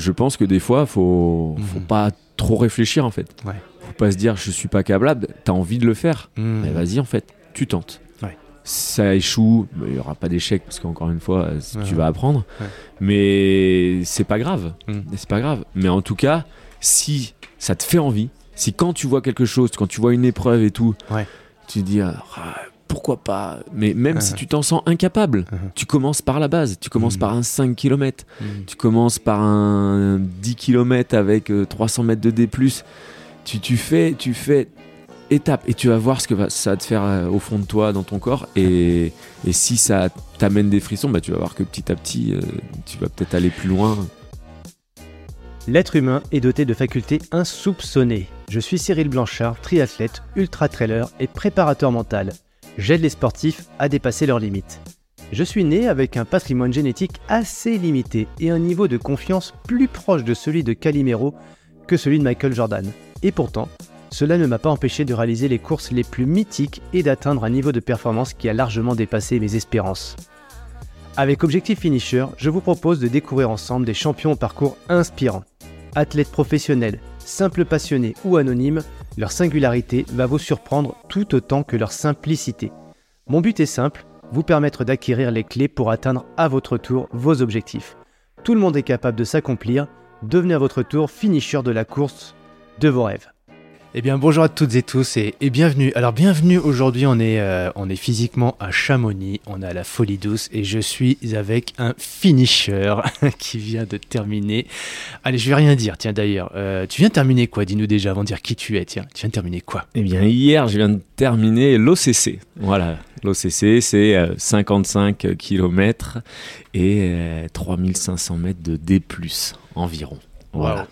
je pense que des fois, faut, Mhm. faut pas trop réfléchir en fait. Ouais. Faut pas se dire je suis pas câblable. T'as envie de le faire. Mhm. Mais vas-y en fait, tu tentes. Ouais. Ça échoue, il y aura pas d'échec parce qu'encore une fois, Ouais. tu vas apprendre. Mais c'est pas grave. Mhm. C'est pas grave. Mais en tout cas, si ça te fait envie, si quand tu vois quelque chose, quand tu vois une épreuve et tout, tu te dis ah, pourquoi pas. Mais même si tu t'en sens incapable, Mhm. tu commences par la base. Tu commences Mhm. par un 5 km. Mhm. Tu commences par un 10 km avec euh, 300 mètres de D+. Tu, tu fais, tu fais étape et tu vas voir ce que ça va te faire euh, au fond de toi, dans ton corps. Et, et si ça t'amène des frissons, bah, tu vas voir que petit à petit, euh, tu vas peut-être aller plus loin. L'être humain est doté de facultés insoupçonnées. Je suis Cyril Blanchard, triathlète, ultra-trailer et préparateur mental. J'aide les sportifs à dépasser leurs limites. Je suis né avec un patrimoine génétique assez limité et un niveau de confiance plus proche de celui de Calimero que celui de Michael Jordan. Et pourtant, cela ne m'a pas empêché de réaliser les courses les plus mythiques et d'atteindre un niveau de performance qui a largement dépassé mes espérances. Avec Objectif Finisher, je vous propose de découvrir ensemble des champions au parcours inspirant. Athlètes professionnels, simples passionnés ou anonymes, leur singularité va vous surprendre tout autant que leur simplicité. Mon but est simple, vous permettre d'acquérir les clés pour atteindre à votre tour vos objectifs. Tout le monde est capable de s'accomplir, devenez à votre tour finisher de la course de vos rêves. Eh bien, bonjour à toutes et tous et, et bienvenue. Alors, bienvenue. Aujourd'hui, on est, euh, on est physiquement à Chamonix, on est à la Folie Douce et je suis avec un finisher qui vient de terminer. Allez, je vais rien dire. Tiens, d'ailleurs, euh, tu viens de terminer quoi? Dis-nous déjà avant de dire qui tu es. Tiens, tu viens de terminer quoi? Eh bien, hier, je viens de terminer l'OCC. Voilà, l'OCC, c'est euh, 55 km et euh, 3500 mètres de D+, environ. Voilà.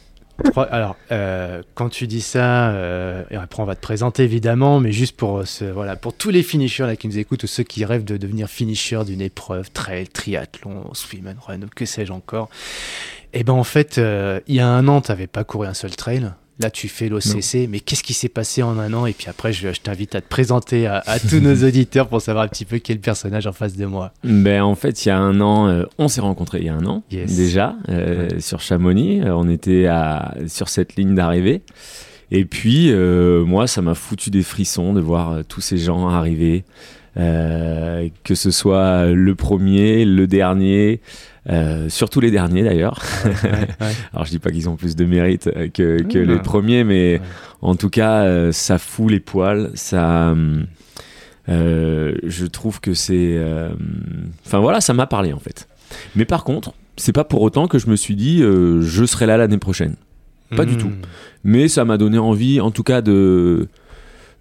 Alors, euh, quand tu dis ça, euh, et après on va te présenter évidemment, mais juste pour, euh, ce, voilà, pour tous les finishers là, qui nous écoutent ou ceux qui rêvent de devenir finisher d'une épreuve, trail, triathlon, swim and run, que sais-je encore, et ben en fait, euh, il y a un an, tu n'avais pas couru un seul trail. Là, tu fais l'OCC, mais qu'est-ce qui s'est passé en un an Et puis après, je, je t'invite à te présenter à, à tous nos auditeurs pour savoir un petit peu quel personnage en face de moi. Ben, en fait, il y a un an, euh, on s'est rencontrés il y a un an Yes. déjà euh, sur Chamonix. Euh, on était à, sur cette ligne d'arrivée. Et puis, euh, moi, ça m'a foutu des frissons de voir tous ces gens arriver. Que ce soit le premier, le dernier, euh, surtout les derniers d'ailleurs. Alors je dis pas qu'ils ont plus de mérite euh, que, les premiers, mais en tout cas, euh, ça fout les poils. Ça, euh, je trouve que c'est, enfin voilà, ça m'a parlé en fait. Mais par contre, c'est pas pour autant que je me suis dit je serai là l'année prochaine. Pas du Hmm. tout. Mais ça m'a donné envie, en tout cas, de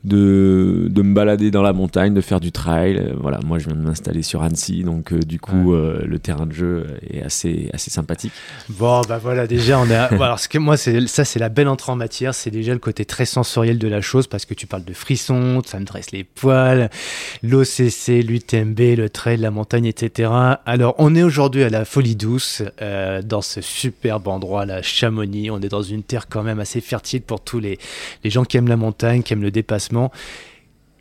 de, de me balader dans la montagne, de faire du trail. Euh, Voilà, moi je viens de m'installer sur Annecy, donc euh, du coup euh, le terrain de jeu est assez assez sympathique. Bon, bah voilà, déjà, on est. à- alors, ce que moi, c'est ça, c'est la belle entrée en matière. C'est déjà le côté très sensoriel de la chose parce que tu parles de frissons, ça me dresse les poils, l'OCC, l'UTMB, le trail, la montagne, etc. Alors, on est aujourd'hui à la Folie Douce, euh, dans ce superbe endroit, la Chamonix. On est dans une terre quand même assez fertile pour tous les, les gens qui aiment la montagne, qui aiment le dépassement complètement.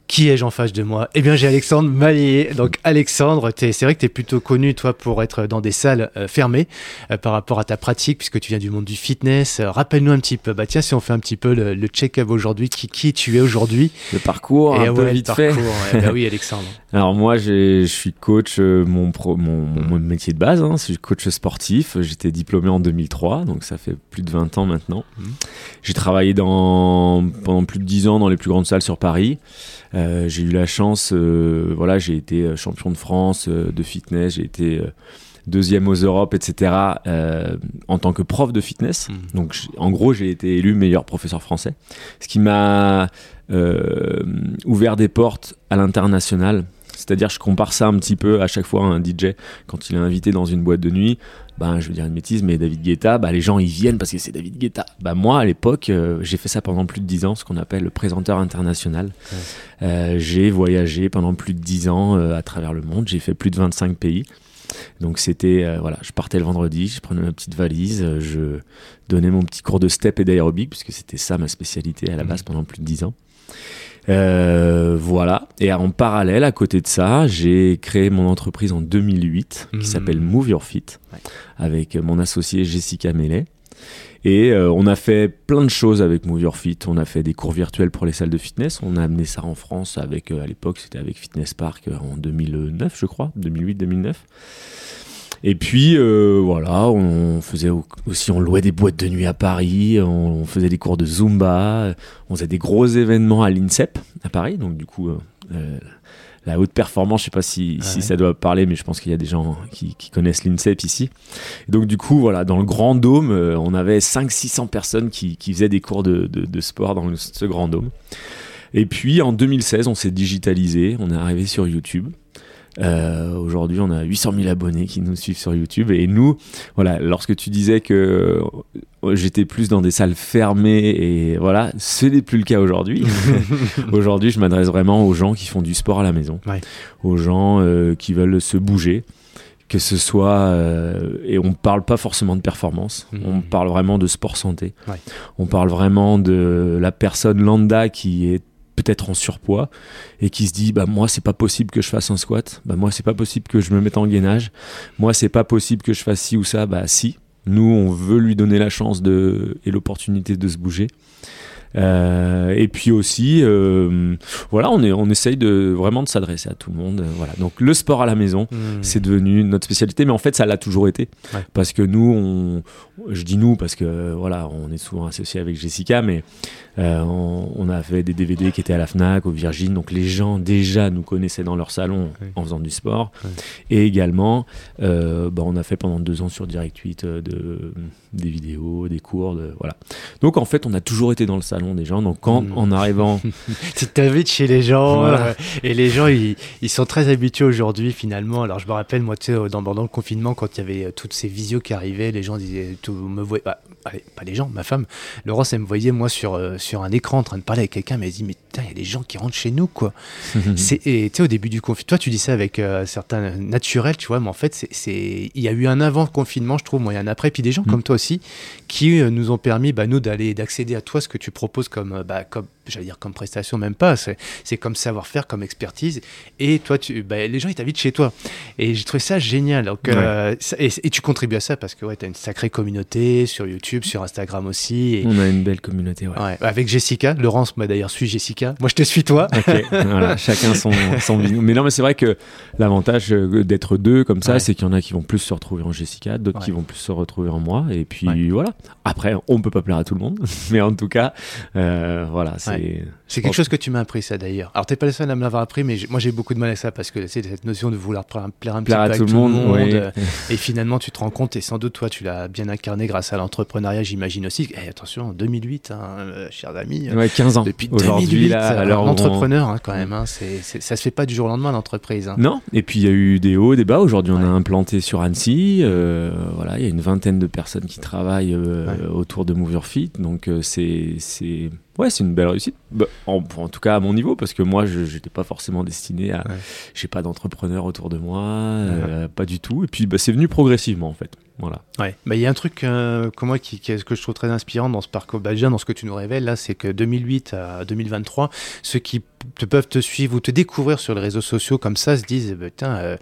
Qui ai-je en face de moi? Eh bien, j'ai Alexandre Mallier. Donc, Alexandre, c'est vrai que tu es plutôt connu, toi, pour être dans des salles euh, fermées euh, par rapport à ta pratique, puisque tu viens du monde du fitness. Euh, Rappelle-nous un petit peu. Bah, tiens, si on fait un petit peu le, le check-up aujourd'hui, qui, qui tu es aujourd'hui? Le parcours, un peu ouais, le vite fait. parcours, ouais. bah oui, Alexandre. Alors moi, je suis coach, mon, pro- mon, mon- mon métier de base, hein, je suis coach sportif. J'étais diplômé en 2003, donc ça fait plus de 20 ans maintenant. Mhm. J'ai travaillé dans, pendant plus de 10 ans dans les plus grandes salles sur Paris. Euh, j'ai eu la chance, euh, voilà, j'ai été euh, champion de France euh, de fitness, j'ai été deuxième aux Europes, etc. en tant que prof de fitness. Mhm. Donc en gros, j'ai été élu meilleur professeur français, ce qui m'a ouvert des portes à l'international. C'est-à-dire, je compare ça un petit peu à chaque fois à un DJ quand il est invité dans une boîte de nuit. Ben, je veux dire une bêtise, mais David Guetta, bah, les gens ils viennent parce que c'est David Guetta. Bah, moi, à l'époque, euh, j'ai fait ça pendant plus de 10 ans, ce qu'on appelle le présenteur international. Ouais. Euh, j'ai voyagé pendant plus de 10 ans euh, à travers le monde. J'ai fait plus de 25 pays. Donc c'était euh, voilà, je partais le vendredi, je prenais ma petite valise, euh, je donnais mon petit cours de step et d'aérobic puisque c'était ça ma spécialité à la base Mhm. pendant plus de 10 ans. Euh, voilà. Et en parallèle, à côté de ça, j'ai créé mon entreprise en 2008 Mhm. qui s'appelle Move Your Fit Ouais. avec mon associée Jessica Mellet. Et euh, on a fait plein de choses avec Move Your Fit. On a fait des cours virtuels pour les salles de fitness. On a amené ça en France avec, euh, à l'époque, c'était avec Fitness Park en 2009, je crois, 2008-2009. Et puis voilà, on faisait aussi, on louait des boîtes de nuit à Paris, on, faisait des cours de Zumba, on faisait des gros événements à l'INSEP à Paris. Donc du coup, la haute performance, je sais pas si, si ça doit parler, mais je pense qu'il y a des gens qui, connaissent l'INSEP ici. donc du coup, voilà, dans le grand dôme, euh, on avait 500-600 personnes qui, faisaient des cours de, de, sport dans ce grand dôme. Et puis en 2016, on s'est digitalisé, on est arrivé sur YouTube. Euh, aujourd'hui, on a 800 000 abonnés qui nous suivent sur YouTube. Et nous, voilà, lorsque tu disais que euh, j'étais plus dans des salles fermées, et voilà, ce n'est plus le cas aujourd'hui. aujourd'hui, je m'adresse vraiment aux gens qui font du sport à la maison, aux gens euh, qui veulent se bouger que ce soit et on parle pas forcément de performance mmh. on parle vraiment de sport santé on parle vraiment de la personne lambda qui est peut-être en surpoids et qui se dit bah moi c'est pas possible que je fasse un squat. Bah moi c'est pas possible que je me mette en gainage. Moi c'est pas possible que je fasse ci ou ça. Bah si. Nous on veut lui donner la chance et l'opportunité de se bouger euh, et puis aussi, euh, voilà, on, est, on essaye de vraiment de s'adresser à tout le monde. Voilà. Donc le sport à la maison, mmh. c'est devenu notre spécialité, mais en fait ça l'a toujours été. Parce que nous, on, je dis nous parce que voilà, on est souvent associé avec Jessica, mais euh, on, a fait des DVD qui étaient à la Fnac, au Virgin, donc les gens déjà nous connaissaient dans leur salon en faisant du sport. Et également, bah, on a fait pendant deux ans sur Direct 8 de, des vidéos, des cours, de, voilà. Donc en fait, on a toujours été dans le salon des gens. Donc quand mm. en arrivant, tu t'invites chez les gens euh, et les gens ils, ils sont très habitués aujourd'hui finalement. Alors je me rappelle moi tu sais dans, pendant le confinement quand il y avait euh, toutes ces visios qui arrivaient, les gens disaient tout me voyaient bah, pas les gens, ma femme, Laurence elle me voyait moi sur euh, sur un écran en train de parler avec quelqu'un, mais elle dit mais il y a des gens qui rentrent chez nous quoi. c'est et tu sais au début du confinement, toi tu dis ça avec certains naturels, tu vois, mais en fait c'est il y a eu un avant confinement je trouve, moi il y a un après, puis des gens mm. comme toi aussi qui nous ont permis bah, nous d'aller d'accéder à toi ce que tu proposes comme, euh, bah, comme j'allais dire comme prestation, même pas, c'est comme savoir-faire, comme expertise. Et toi, tu, bah, les gens, ils t'invitent chez toi. Et j'ai trouvé ça génial. Donc, euh, et, tu contribues à ça parce que ouais, tu as une sacrée communauté sur YouTube, sur Instagram aussi. On a une belle communauté, ouais. avec Jessica. Laurence, moi d'ailleurs, suis Jessica. Moi, je te suis toi. voilà, chacun son, son Mais non, mais c'est vrai que l'avantage euh, d'être deux comme ça, c'est qu'il y en a qui vont plus se retrouver en Jessica, d'autres qui vont plus se retrouver en moi. Et puis voilà. Après, on peut pas plaire à tout le monde. mais en tout cas, euh, voilà, c'est c'est quelque chose que tu m'as appris, ça d'ailleurs. Alors, t'es pas le seul à me l'avoir appris, mais moi j'ai beaucoup de mal avec ça parce que c'est cette notion de vouloir plaire un petit peu à tout, le monde. et finalement, tu te rends compte, et sans doute toi, tu l'as bien incarné grâce à l'entrepreneuriat, j'imagine aussi. Eh, attention, 2008, hein, euh, chers amis. Ouais, 15 ans. Depuis 2008, là, alors l'entrepreneur, hein, quand même. Hein, c'est, ça se fait pas du jour au lendemain, l'entreprise. Hein. Non, et puis il y a eu des hauts, des bas. Aujourd'hui, on a implanté sur Annecy. Euh, voilà, il y a une vingtaine de personnes qui travaillent euh, autour de Move Your Fit. Donc, c'est Ouais, c'est une belle réussite. Bah, en, tout cas, à mon niveau, parce que moi, je n'étais pas forcément destiné à. J'ai pas d'entrepreneur autour de moi, euh, pas du tout. Et puis, bah, c'est venu progressivement, en fait. Voilà. Ouais. Bah, il y a un truc euh, que moi qui, que je trouve très inspirant dans ce parcours, bah, déjà dans ce que tu nous révèles là, c'est que 2008 à 2023, ceux qui te peuvent te suivre ou te découvrir sur les réseaux sociaux comme ça se disent, bah, tiens. Euh,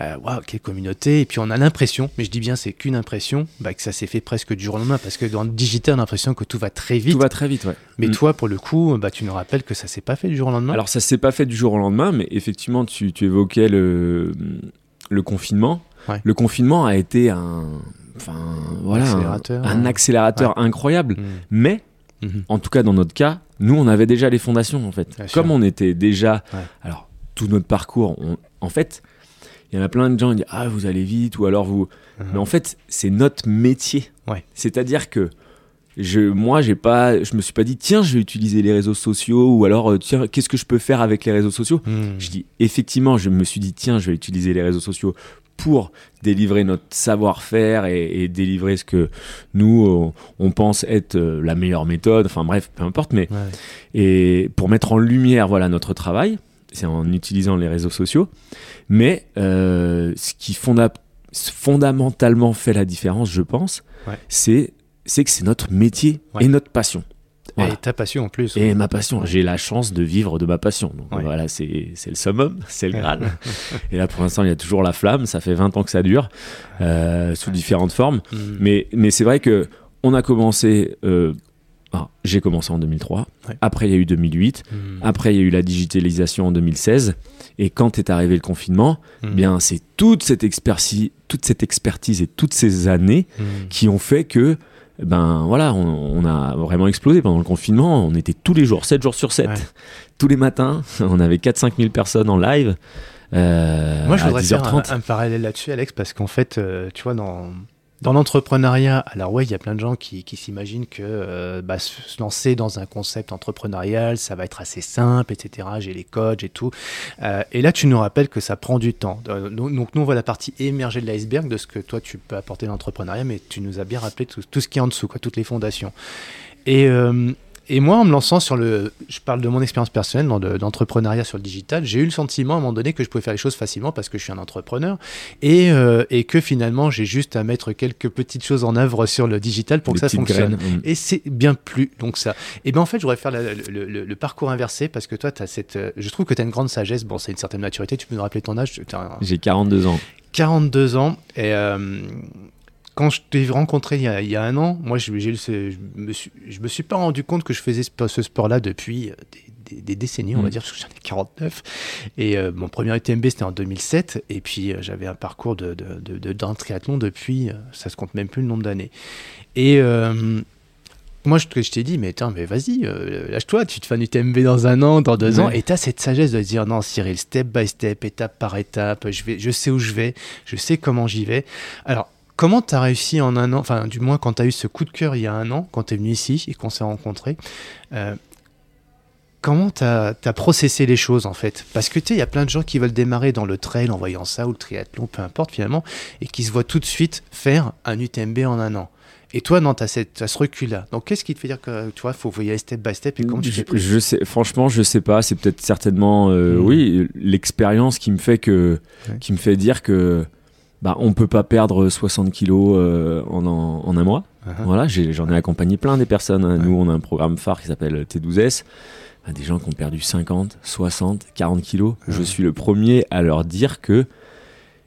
euh, waouh, quelle communauté. Et puis on a l'impression, mais je dis bien c'est qu'une impression, bah, que ça s'est fait presque du jour au lendemain, parce que dans le digital, on a l'impression que tout va très vite. Tout va très vite, ouais. Mais mm. toi, pour le coup, bah, tu nous rappelles que ça s'est pas fait du jour au lendemain. Alors ça s'est pas fait du jour au lendemain, mais effectivement, tu, tu évoquais le, le confinement. Le confinement a été un, enfin, voilà, accélérateur, un, accélérateur incroyable. Mm. Mais mm-hmm. en tout cas, dans notre cas, nous, on avait déjà les fondations, en fait. Comme on était déjà. Alors, tout notre parcours, en fait, il y en a plein de gens qui disent Ah, vous allez vite, ou alors vous. Uh-huh. Mais en fait, c'est notre métier. Ouais. C'est-à-dire que je, moi, j'ai pas, je me suis pas dit Tiens, je vais utiliser les réseaux sociaux, ou alors, euh, tiens, qu'est-ce que je peux faire avec les réseaux sociaux hmm. Je dis Effectivement, je me suis dit Tiens, je vais utiliser les réseaux sociaux pour délivrer notre savoir-faire et, délivrer ce que nous, on pense être euh, la meilleure méthode, enfin bref, peu importe, mais et pour mettre en lumière voilà notre travail, c'est en utilisant les réseaux sociaux. Mais euh, ce qui fondamentalement fait la différence, je pense, c'est que c'est notre métier et notre passion. Et ta passion en plus. Et ma passion. J'ai la chance de vivre de ma passion. Donc voilà, c'est le summum, c'est le Graal. et là, pour l'instant, il y a toujours la flamme. Ça fait 20 ans que ça dure, euh, sous différentes formes. Mm. Mais, mais c'est vrai que on a commencé. euh, ah, j'ai commencé en 2003. Ouais. Après, il y a eu 2008. Hmm. Après, il y a eu la digitalisation en 2016. Et quand est arrivé le confinement, Hmm. bien, c'est toute cette expertise, toute cette expertise et toutes ces années Hmm. qui ont fait que, ben voilà, on, on a vraiment explosé pendant le confinement. On était tous les jours, 7 jours sur 7, Ouais. tous les matins. On avait 4-5 000 personnes en live. euh, Moi, je voudrais faire 10h30. un, un parallèle là-dessus, Alex, parce qu'en fait, euh, tu vois, dans, dans l'entrepreneuriat, alors ouais, il y a plein de gens qui, qui s'imaginent que euh, bah, se lancer dans un concept entrepreneurial, ça va être assez simple, etc. J'ai les coachs et tout. Euh, et là, tu nous rappelles que ça prend du temps. Euh, donc, nous, on voit la partie émergée de l'iceberg de ce que toi, tu peux apporter dans l'entrepreneuriat, mais tu nous as bien rappelé tout, ce qui est en dessous, quoi, toutes les fondations. Et, et moi, en me lançant sur le. Je parle de mon expérience personnelle dans d'entrepreneuriat sur le digital. J'ai eu le sentiment à un moment donné que je pouvais faire les choses facilement parce que je suis un entrepreneur et, euh, et que finalement, j'ai juste à mettre quelques petites choses en œuvre sur le digital pour que ça fonctionne. graines. Mm. Et c'est bien plus donc ça. Et bien en fait, je voudrais faire la- le, le- le parcours inversé parce que toi, as cette, euh, je trouve que tu as une grande sagesse. Bon, c'est une certaine maturité. Tu peux nous rappeler ton âge? Un- J'ai 42 ans. 42 ans. Et euh, quand je t'ai rencontré il y, a, il y a un an, moi, je, je, me suis, je me suis pas rendu compte que je faisais ce, sport-là depuis euh, des, des- des décennies, on va Mm. dire, parce que j'en ai 49. Et euh, mon premier UTMB, c'était en 2007. Et puis, euh, j'avais un parcours de, de, de- de- d'un triathlon depuis, euh, ça se compte même plus le nombre d'années. Et. moi, je, t'ai dit, mais vas-y, euh, lâche-toi, tu te fais un UTMB dans un an, dans deux Ouais. ans, et tu as cette sagesse de dire, non, Cyril, step by step, étape par étape, je, vais, je sais où je vais, je sais comment j'y vais. Alors, comment tu as réussi en un an, enfin, du moins, quand tu as eu ce coup de cœur il y a un an, quand tu es venu ici et qu'on s'est rencontrés, euh, comment tu as, processé les choses, en fait? Parce que tu sais, il y a plein de gens qui veulent démarrer dans le trail en voyant ça, ou le triathlon, peu importe, finalement, et qui se voient tout de suite faire un UTMB en un an. Et toi, non, tu as, ce recul-là. Donc, qu'est-ce qui te fait dire que, tu vois, il faut aller step by step et comment tu plus? je sais, franchement, je sais pas. C'est peut-être certainement, euh, Mm. oui, l'expérience qui me fait que, Ouais. qui me fait dire que, bah, on peut pas perdre 60 kilos euh, en, en, en un mois. Uh-huh. Voilà, j'en ai accompagné plein des personnes. hein. Nous, on a un programme phare qui s'appelle T12S. Bah, Des gens qui ont perdu 50, 60, 40 kilos. Je Ouais. suis le premier à leur dire que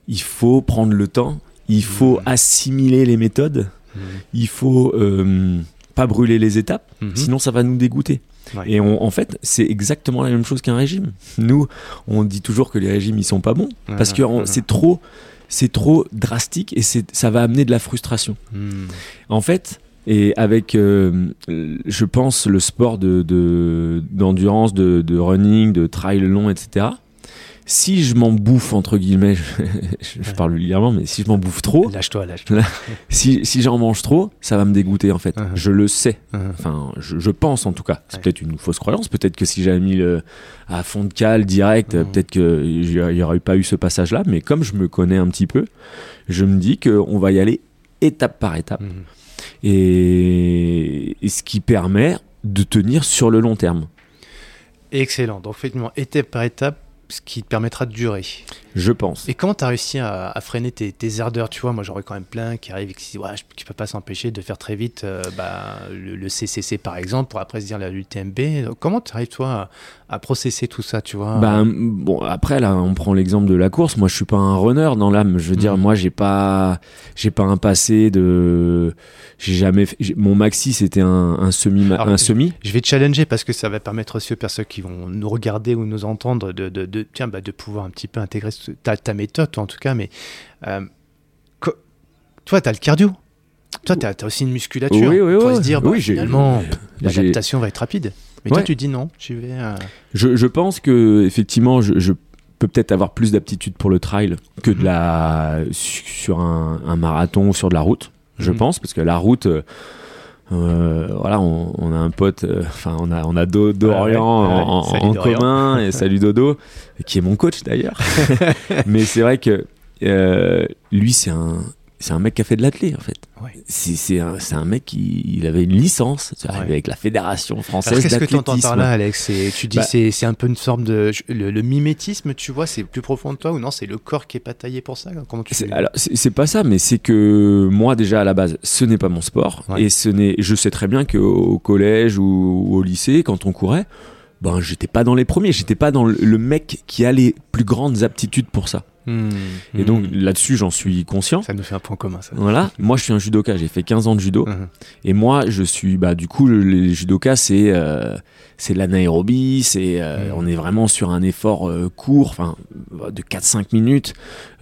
il faut prendre le temps, il faut Mm. assimiler les méthodes, Mhm. il faut euh, pas brûler les étapes, Mhm. sinon ça va nous dégoûter. Ouais. Et on- en fait, c'est exactement la même chose qu'un régime. Nous, on dit toujours que les régimes ils sont pas bons parce que c'est trop, c'est trop drastique et c'est- ça va amener de la frustration. Mhm. En fait, et avec, euh, je pense, le sport de- de- d'endurance, de, de running, de trail long, etc. Si je m'en bouffe, entre guillemets, je, je Ouais. parle vulgairement, mais si je m'en bouffe trop, Lâche-toi, lâche-toi. si, si j'en mange trop, ça va me dégoûter en fait. Mhm. Je le sais. Mhm. Enfin, je, je pense en tout cas. C'est Ouais. peut-être une fausse croyance. Peut-être que si j'avais mis le, à fond de cale direct, Mhm. peut-être qu'il n'y aurait pas eu ce passage-là. Mais comme je me connais un petit peu, je me dis qu'on va y aller étape par étape. Et, et ce qui permet de tenir sur le long terme. Excellent. Donc, effectivement, étape par étape, ce qui te permettra de durer. Je pense. Et comment tu as réussi à, à freiner tes, tes ardeurs Tu vois, moi, j'aurais quand même plein qui arrivent et qui disent ouais, ne peux pas s'empêcher de faire très vite euh, bah, le, le CCC, par exemple, pour après se dire l'UTMB. Comment tu arrives, toi, à, à processer tout ça, tu vois? Ben, bon, après, là, on prend l'exemple de la course. Moi, je suis pas un runner dans l'âme. Je veux dire, Mhm. moi, j'ai pas, j'ai pas un passé de, j'ai jamais, fait- mon maxi, c'était un, un semi, Alors, un semi. Je vais te challenger parce que ça va permettre aussi aux personnes qui vont nous regarder ou nous entendre de, de, de- tiens, bah, de pouvoir un petit peu intégrer ta, ta méthode, toi, en tout cas. Mais euh, toi, tu as le cardio. Toi, tu as, aussi une musculature. Oui, oui, oui. se dire, bah, Oui, finalement, l'adaptation va être rapide. Mais toi, tu dis non. Tu vais. euh, Je, je pense que, effectivement, je, je peux peut-être avoir plus d'aptitude pour le trail que de Mhm. la, su- sur un, un marathon ou sur de la route. Je Mhm. pense, parce que la route, euh, voilà, on, on a un pote, euh, enfin, on a, on a Do- Dorian ouais, en, ouais. En Dorian. commun, et salut Dodo, qui est mon coach d'ailleurs. Mais c'est vrai que euh, lui, c'est un, c'est un mec qui a fait de l'athlé en fait. Ouais. C'est un, mec qui il avait une licence Ouais. avec la fédération française qu'est-ce que tu entends par là, Alex? Tu dis Bah- c'est un peu une sorte de. Le, le mimétisme, tu vois, c'est plus profond de toi ou non? C'est le corps qui est pas taillé pour ça? Comment tu Alors, c'est pas ça, mais c'est que moi, déjà, à la base, ce n'est pas mon sport. Ouais. Et ce n'est, je sais très bien qu'au collège ou, ou au lycée, quand on courait, ben, j'étais pas dans les premiers. J'étais pas dans le, le mec qui a les plus grandes aptitudes pour ça. Et donc là-dessus, j'en suis conscient. Ça nous fait un point commun, ça. Voilà, moi je suis un judoka, j'ai fait 15 ans de judo. Mhm. Et moi, je suis, bah, du coup, le- les judokas, c'est euh, c'est de l'anaérobie, c'est, euh, Mm. on est vraiment sur un effort euh, court, enfin, de 4-5 minutes,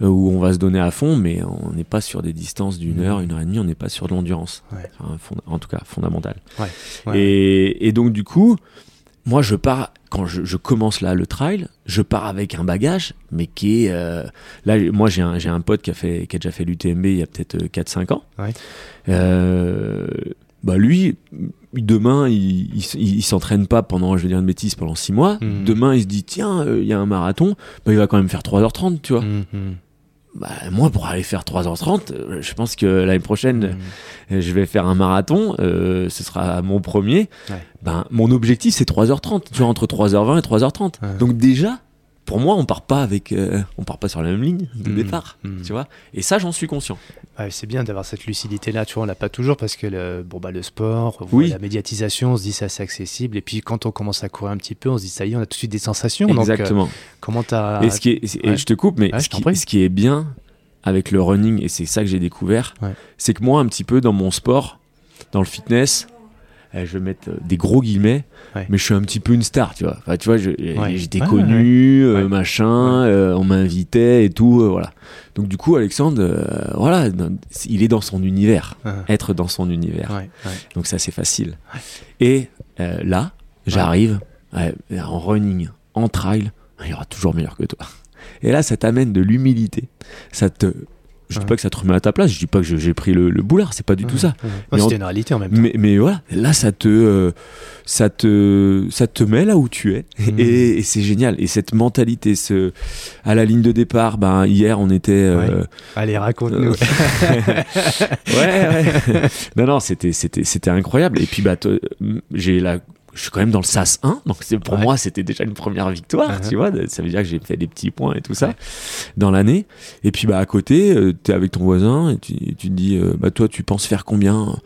euh, où on va se donner à fond, mais on n'est pas sur des distances d'une Mm. heure, une heure et demie, on n'est pas sur de l'endurance. Ouais. Enfin, fonda- en tout cas, fondamentale. Ouais. Et, et donc, du coup, moi, je pars, quand je, je commence là le trail, je pars avec un bagage, mais qui est. euh, là, moi, j'ai un, un pote qui a, fait, qui a déjà fait l'UTMB il y a peut-être euh, 4-5 ans. Ouais. Euh, bah, lui, demain, il, il, s- il s'entraîne pas pendant, je vais dire une bêtise, pendant 6 mois. Mhm. Demain, il se dit, tiens, euh, il y a un marathon, bah, il va quand même faire 3h30, tu vois. Mhm. Bah, moi, pour aller faire 3h30, euh, je pense que l'année prochaine, euh, je vais faire un marathon, euh, ce sera mon premier. Ouais. Ben, mon objectif, c'est 3h30, tu vois, entre 3h20 et 3h30. Ouais. Donc déjà, pour moi, on part pas avec, euh, on part pas sur la même ligne de Mhm. départ, Mhm. tu vois. Et ça, j'en suis conscient. Ouais, c'est bien d'avoir cette lucidité-là, tu vois, on l'a pas toujours parce que le, bon, bah, le sport, Oui. la médiatisation, on se dit c'est assez accessible. Et puis quand on commence à courir un petit peu, on se dit ça y est, on a tout de suite des sensations. Donc, euh, Exactement. comment t'as. et ce qui est, c'est- et je te coupe, mais Ouais, ce, qui, prie. ce qui est bien avec le running, et c'est ça que j'ai découvert, c'est que moi, un petit peu dans mon sport, dans le fitness, je vais mettre euh, des gros guillemets, Ouais. mais je suis un petit peu une star, tu vois. Enfin, tu vois, Ouais. j'étais Ouais, connu, euh, machin, euh, on m'invitait et tout, euh, voilà. Donc du coup, Alexandre, voilà, il est dans son univers, Ouais. être dans son univers. Donc ça, c'est facile. Et là, j'arrive en running, en trail, il y aura toujours meilleur que toi. Et là, ça t'amène de l'humilité. Ça te, je dis pas que ça te remet à ta place. Je dis pas que j'ai pris le, le boulard. C'est pas du tout ça. Ouais. C'était une réalité en même temps. Mais, mais voilà, là, ça te, euh, ça te, ça te met là où tu es. Mhm. Et, et c'est génial. Et cette mentalité, ce, à la ligne de départ, ben hier, on était. euh, Allez, raconte-nous. ouais, ouais. non, non, c'était, c'était, c'était incroyable. Et puis, bah, j'ai la, je suis quand même dans le SAS 1, donc c'est, pour Ouais. moi, c'était déjà une première victoire, Uh-huh. tu vois. Ça veut dire que j'ai fait des petits points et tout ça dans l'année. Et puis, bah, à côté, euh, t'es avec ton voisin et tu, et tu te dis, euh, bah, toi, tu penses faire combien?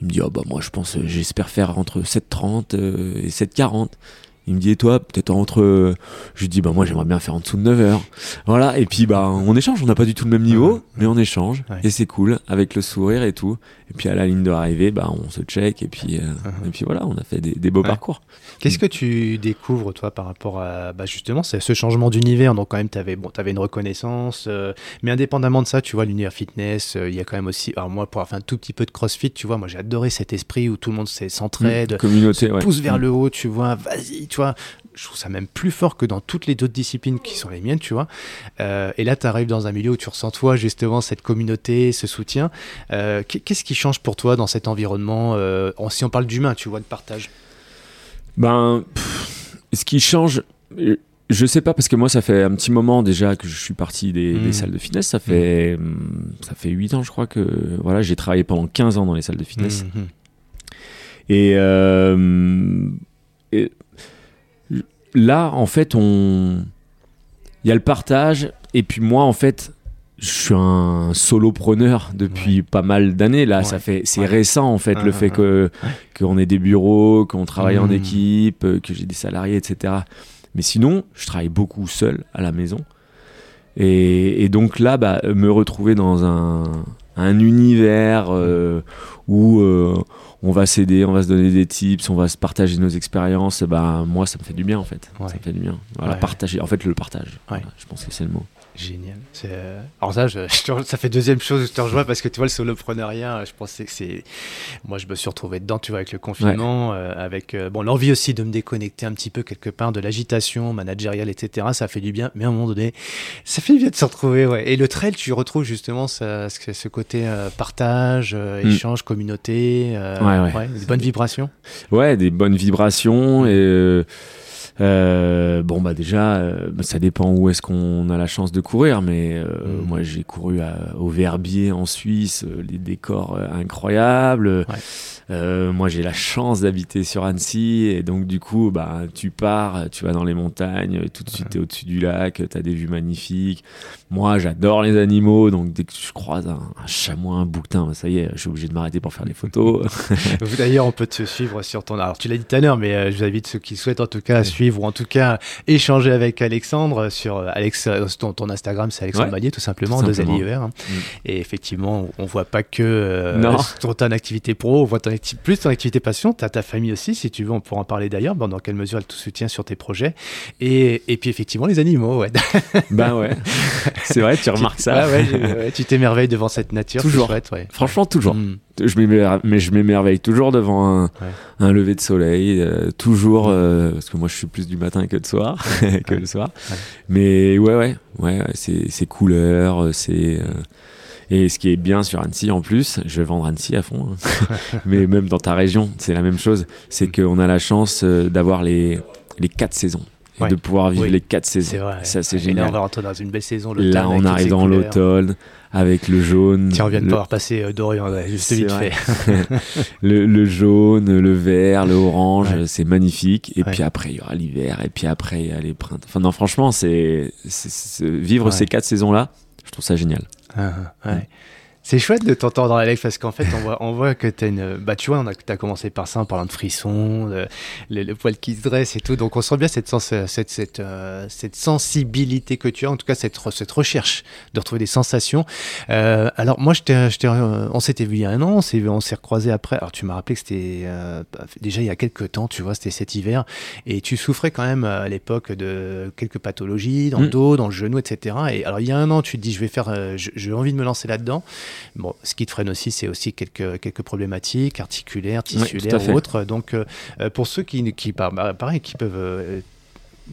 Il me dit, oh, bah, moi, je pense, euh, j'espère faire entre 7,30 euh, et 7,40. Il me dit, et toi, peut-être entre. Je lui dis, bah, moi, j'aimerais bien faire en dessous de 9 heures. Voilà, et puis, bah, on échange. On n'a pas du tout le même niveau, Ouais. mais on échange. Ouais. Et c'est cool, avec le sourire et tout. Et puis, à la ligne de bah, on se check. Et puis, euh, Uh-huh. et puis voilà, on a fait des, des beaux Ouais. parcours. Qu'est-ce que tu découvres, toi, par rapport à bah, justement c'est ce changement d'univers? Donc, quand même, tu avais, bon, avais une reconnaissance, euh, mais indépendamment de ça, tu vois, l'univers fitness, euh, il y a quand même aussi. Alors, moi, pour avoir fait un tout petit peu de crossfit, tu vois, moi, j'ai adoré cet esprit où tout le monde s'est- s'entraide, Mmh, communauté, ouais. pousse vers Mmh. le haut, tu vois, vas-y, tu vois. Je trouve ça même plus fort que dans toutes les autres disciplines qui sont les miennes, tu vois. Euh, et là, tu arrives dans un milieu où tu ressens, toi, justement, cette communauté, ce soutien. Euh, qu'est- Qu'est-ce qui change pour toi dans cet environnement euh, Si on parle d'humain, tu vois, de partage? Ben, pff, ce qui change, je sais pas parce que moi ça fait un petit moment déjà que je suis parti des, Mm. des salles de fitness. Ça fait hum, ça fait 8 ans je crois que voilà j'ai travaillé pendant 15 ans dans les salles de fitness. Mhm. Et, euh, et là en fait on il y a le partage et puis moi en fait je suis un solopreneur depuis pas mal d'années là Ouais. ça fait c'est Ouais. récent en fait Ah, le ah, fait ah. que qu'on ait des bureaux qu'on travaille en Mm. équipe euh, que j'ai des salariés etc mais sinon je travaille beaucoup seul à la maison et, et donc là bah, me retrouver dans un un univers euh, où euh, on va s'aider, on va se donner des tips, on va se partager nos expériences, bah, moi ça me fait du bien en fait. Ouais. Ça me fait du bien. Voilà, Ouais. partager, en fait le partage. Voilà, je pense que c'est le mot. Génial. Euh, Alors ça, je- je te- ça fait deuxième chose je te rejoins parce que tu vois le solopreneuriat, je pensais que c'est, moi je me suis retrouvé dedans, tu vois, avec le confinement, euh, avec euh, bon l'envie aussi de me déconnecter un petit peu quelque part de l'agitation managériale, etc. Ça fait du bien, mais à un moment donné, ça fait du bien de se retrouver, ouais. Et le trail, tu retrouves justement ça- ce, côté euh, partage, euh, Mm. échange, communauté, euh, Ouais, ouais. des bonnes vibrations. Ouais, des bonnes vibrations et euh, euh, bon bah déjà euh, ça dépend où est-ce qu'on a la chance de courir, mais euh, Mm. moi j'ai couru à- au Verbier en Suisse, euh, les décors euh, incroyables. Euh, moi j'ai la chance d'habiter sur Annecy et donc du coup bah tu pars, tu vas dans les montagnes, tout de suite t'es au-dessus du lac, t'as des vues magnifiques. Moi j'adore les animaux, donc dès que je croise un, un chamois, un bouquetin, bah, ça y est, je suis obligé de m'arrêter pour faire des photos. D'ailleurs, on peut te suivre sur ton. Alors, tu l'as dit tout à l'heure, mais euh, je vous invite ceux qui souhaitent en tout cas à suivre suivre ou en tout cas échanger avec Alexandre sur Alex, ton, ton Instagram, c'est Alexandre Ouais. tout simplement, Tout deux simplement. LIER. hein. Mm. Et effectivement, on voit pas que euh, ton, activité pro, on voit ton acti- plus ton activité passion. Tu as ta famille aussi, si tu veux, on pourra en parler d'ailleurs, bon, dans quelle mesure elle te soutient sur tes projets. Et, et puis effectivement, les animaux, ouais. Bah ouais, c'est vrai, tu remarques ça. Ouais, ouais, tu t'émerveilles devant cette nature. Toujours. chouette, ouais. Franchement, toujours. Mm. Je m'émerveille, mais je m'émerveille toujours devant un, Ouais. un lever de soleil, euh, toujours euh, parce que moi je suis plus du matin que de soir, que le soir. Ouais. Mais ouais, ouais, ouais, c'est couleurs, euh, c'est euh, et ce qui est bien sur Annecy en plus, je vais vendre Annecy à fond, hein. mais même dans ta région, c'est la même chose. C'est Mm. qu'on a la chance d'avoir les les quatre saisons Ouais. de pouvoir vivre Oui. les quatre C'est saisons. vrai. Ça c'est Et Là, génial. on va rentrer dans une belle saison. Là, on arrive dans l'automne avec le jaune. Tiens, on vient de le- pouvoir passer euh, Dorian, ouais, juste C'est vite vrai. fait. le, le jaune, le vert, le orange, Ouais. c'est magnifique. Et Ouais. puis après, il y aura l'hiver, et puis après, il y a les printemps. Enfin, non, franchement, c'est c'est- c'est- vivre ces quatre saisons-là, je trouve ça génial. Ah, ouais. C'est chouette de t'entendre, Alex, parce qu'en fait, on voit, on voit que tu as une. Bah, tu vois, on a, as commencé par ça en parlant de frissons, le, le poil qui se dresse et tout. Donc, on sent bien cette, sens, cette, cette, euh, cette sensibilité que tu as, en tout cas, cette, re- cette recherche de retrouver des sensations. Euh, alors, moi, je je euh, on s'était vu il y a un an, on s'est recroisé après. Alors, tu m'as rappelé que c'était euh, déjà il y a quelques temps, tu vois, c'était cet hiver. Et tu souffrais quand même euh, à l'époque de quelques pathologies dans le Mm. dos, dans le genou, etc. Et alors, il y a un an, tu te dis, je vais faire, euh, j'ai envie de me lancer là-dedans. Bon, ce qui te freine aussi, c'est aussi quelques, quelques problématiques articulaires, tissulaires fait. ou autres. Donc, euh, euh, pour ceux qui, qui bah, pareil, qui peuvent euh,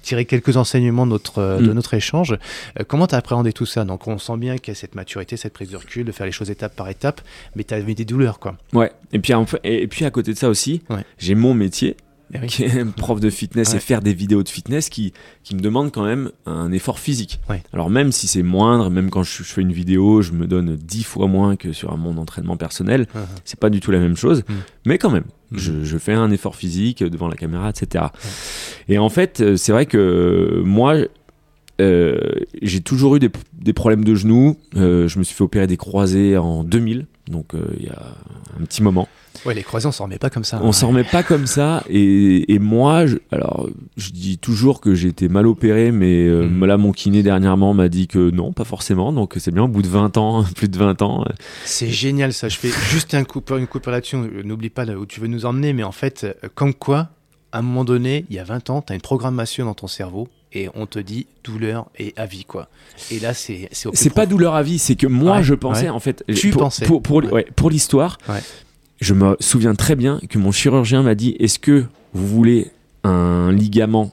tirer quelques enseignements de notre, de Mm. notre échange, euh, comment tu as appréhendé tout ça? Donc, on sent bien qu'il y a cette maturité, cette prise de recul, de faire les choses étape par étape, mais tu as eu des douleurs, quoi. Ouais. Et puis, et puis à côté de ça aussi, Ouais. j'ai mon métier, Eh oui. qui est prof de fitness Ouais. et faire des vidéos de fitness qui, qui me demande quand même un effort physique. Ouais. Alors même si c'est moindre, même quand je, je fais une vidéo, je me donne dix fois moins que sur mon entraînement personnel, Uh-huh. c'est pas du tout la même chose, Mm. mais quand même, Mm. je, je fais un effort physique devant la caméra, etc. Et en fait, euh, c'est vrai que moi, euh, j'ai toujours eu des, des problèmes de genoux. Euh, je me suis fait opérer des croisés en 2000, donc euh, il y a un petit moment. Ouais, les croisés, on s'en remet pas comme ça. On s'en remet pas comme ça. Et, et moi, je, alors, je dis toujours que j'ai été mal opéré, mais euh, Mm. là, mon kiné dernièrement m'a dit que non, pas forcément. Donc c'est bien, au bout de 20 ans, plus de 20 ans. euh, C'est génial ça. Je fais juste un coup, une coupure là-dessus. N'oublie pas là où tu veux nous emmener, mais en fait, comme quoi, à un moment donné, il y a 20 ans, tu as une programmation dans ton cerveau et on te dit douleur et avis quoi. Et là, c'est c'est C'est pas douleur à vie, c'est que moi, Ouais, je pensais, ouais. en fait, Tu pour, pensais. pour, pour, Ouais. ouais, pour l'histoire, je me souviens très bien que mon chirurgien m'a dit est-ce que vous voulez un ligament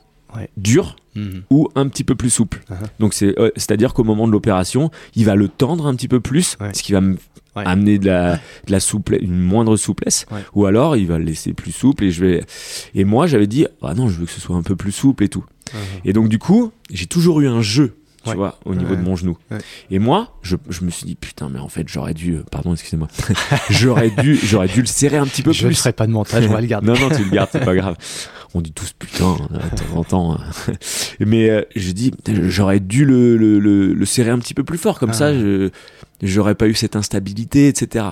dur Mhm. ou un petit peu plus souple. Uh-huh. Donc c'est euh, c'est-à-dire qu'au moment de l'opération, il va le tendre un petit peu plus, ce qui va me Ouais. amener de la, de la souplesse, une moindre souplesse, Ouais. ou alors il va le laisser plus souple et je vais et moi j'avais dit ah non je veux que ce soit un peu plus souple et tout. Et donc du coup j'ai toujours eu un jeu. Tu Ouais. vois, au niveau Ouais. de mon genou. Ouais. Et moi, je, je me suis dit, putain, mais en fait, j'aurais dû, euh, pardon, excusez-moi, j'aurais dû, j'aurais dû le serrer un petit peu Je ne plus. ferai pas de montage, on va le garder. Non, non, tu le gardes, c'est pas grave. On dit tous putain hein, de temps en temps. hein. Mais euh, je dis, j'aurais dû le, le, le- le serrer un petit peu plus fort, comme Ah ça, je j'aurais pas eu cette instabilité, etc.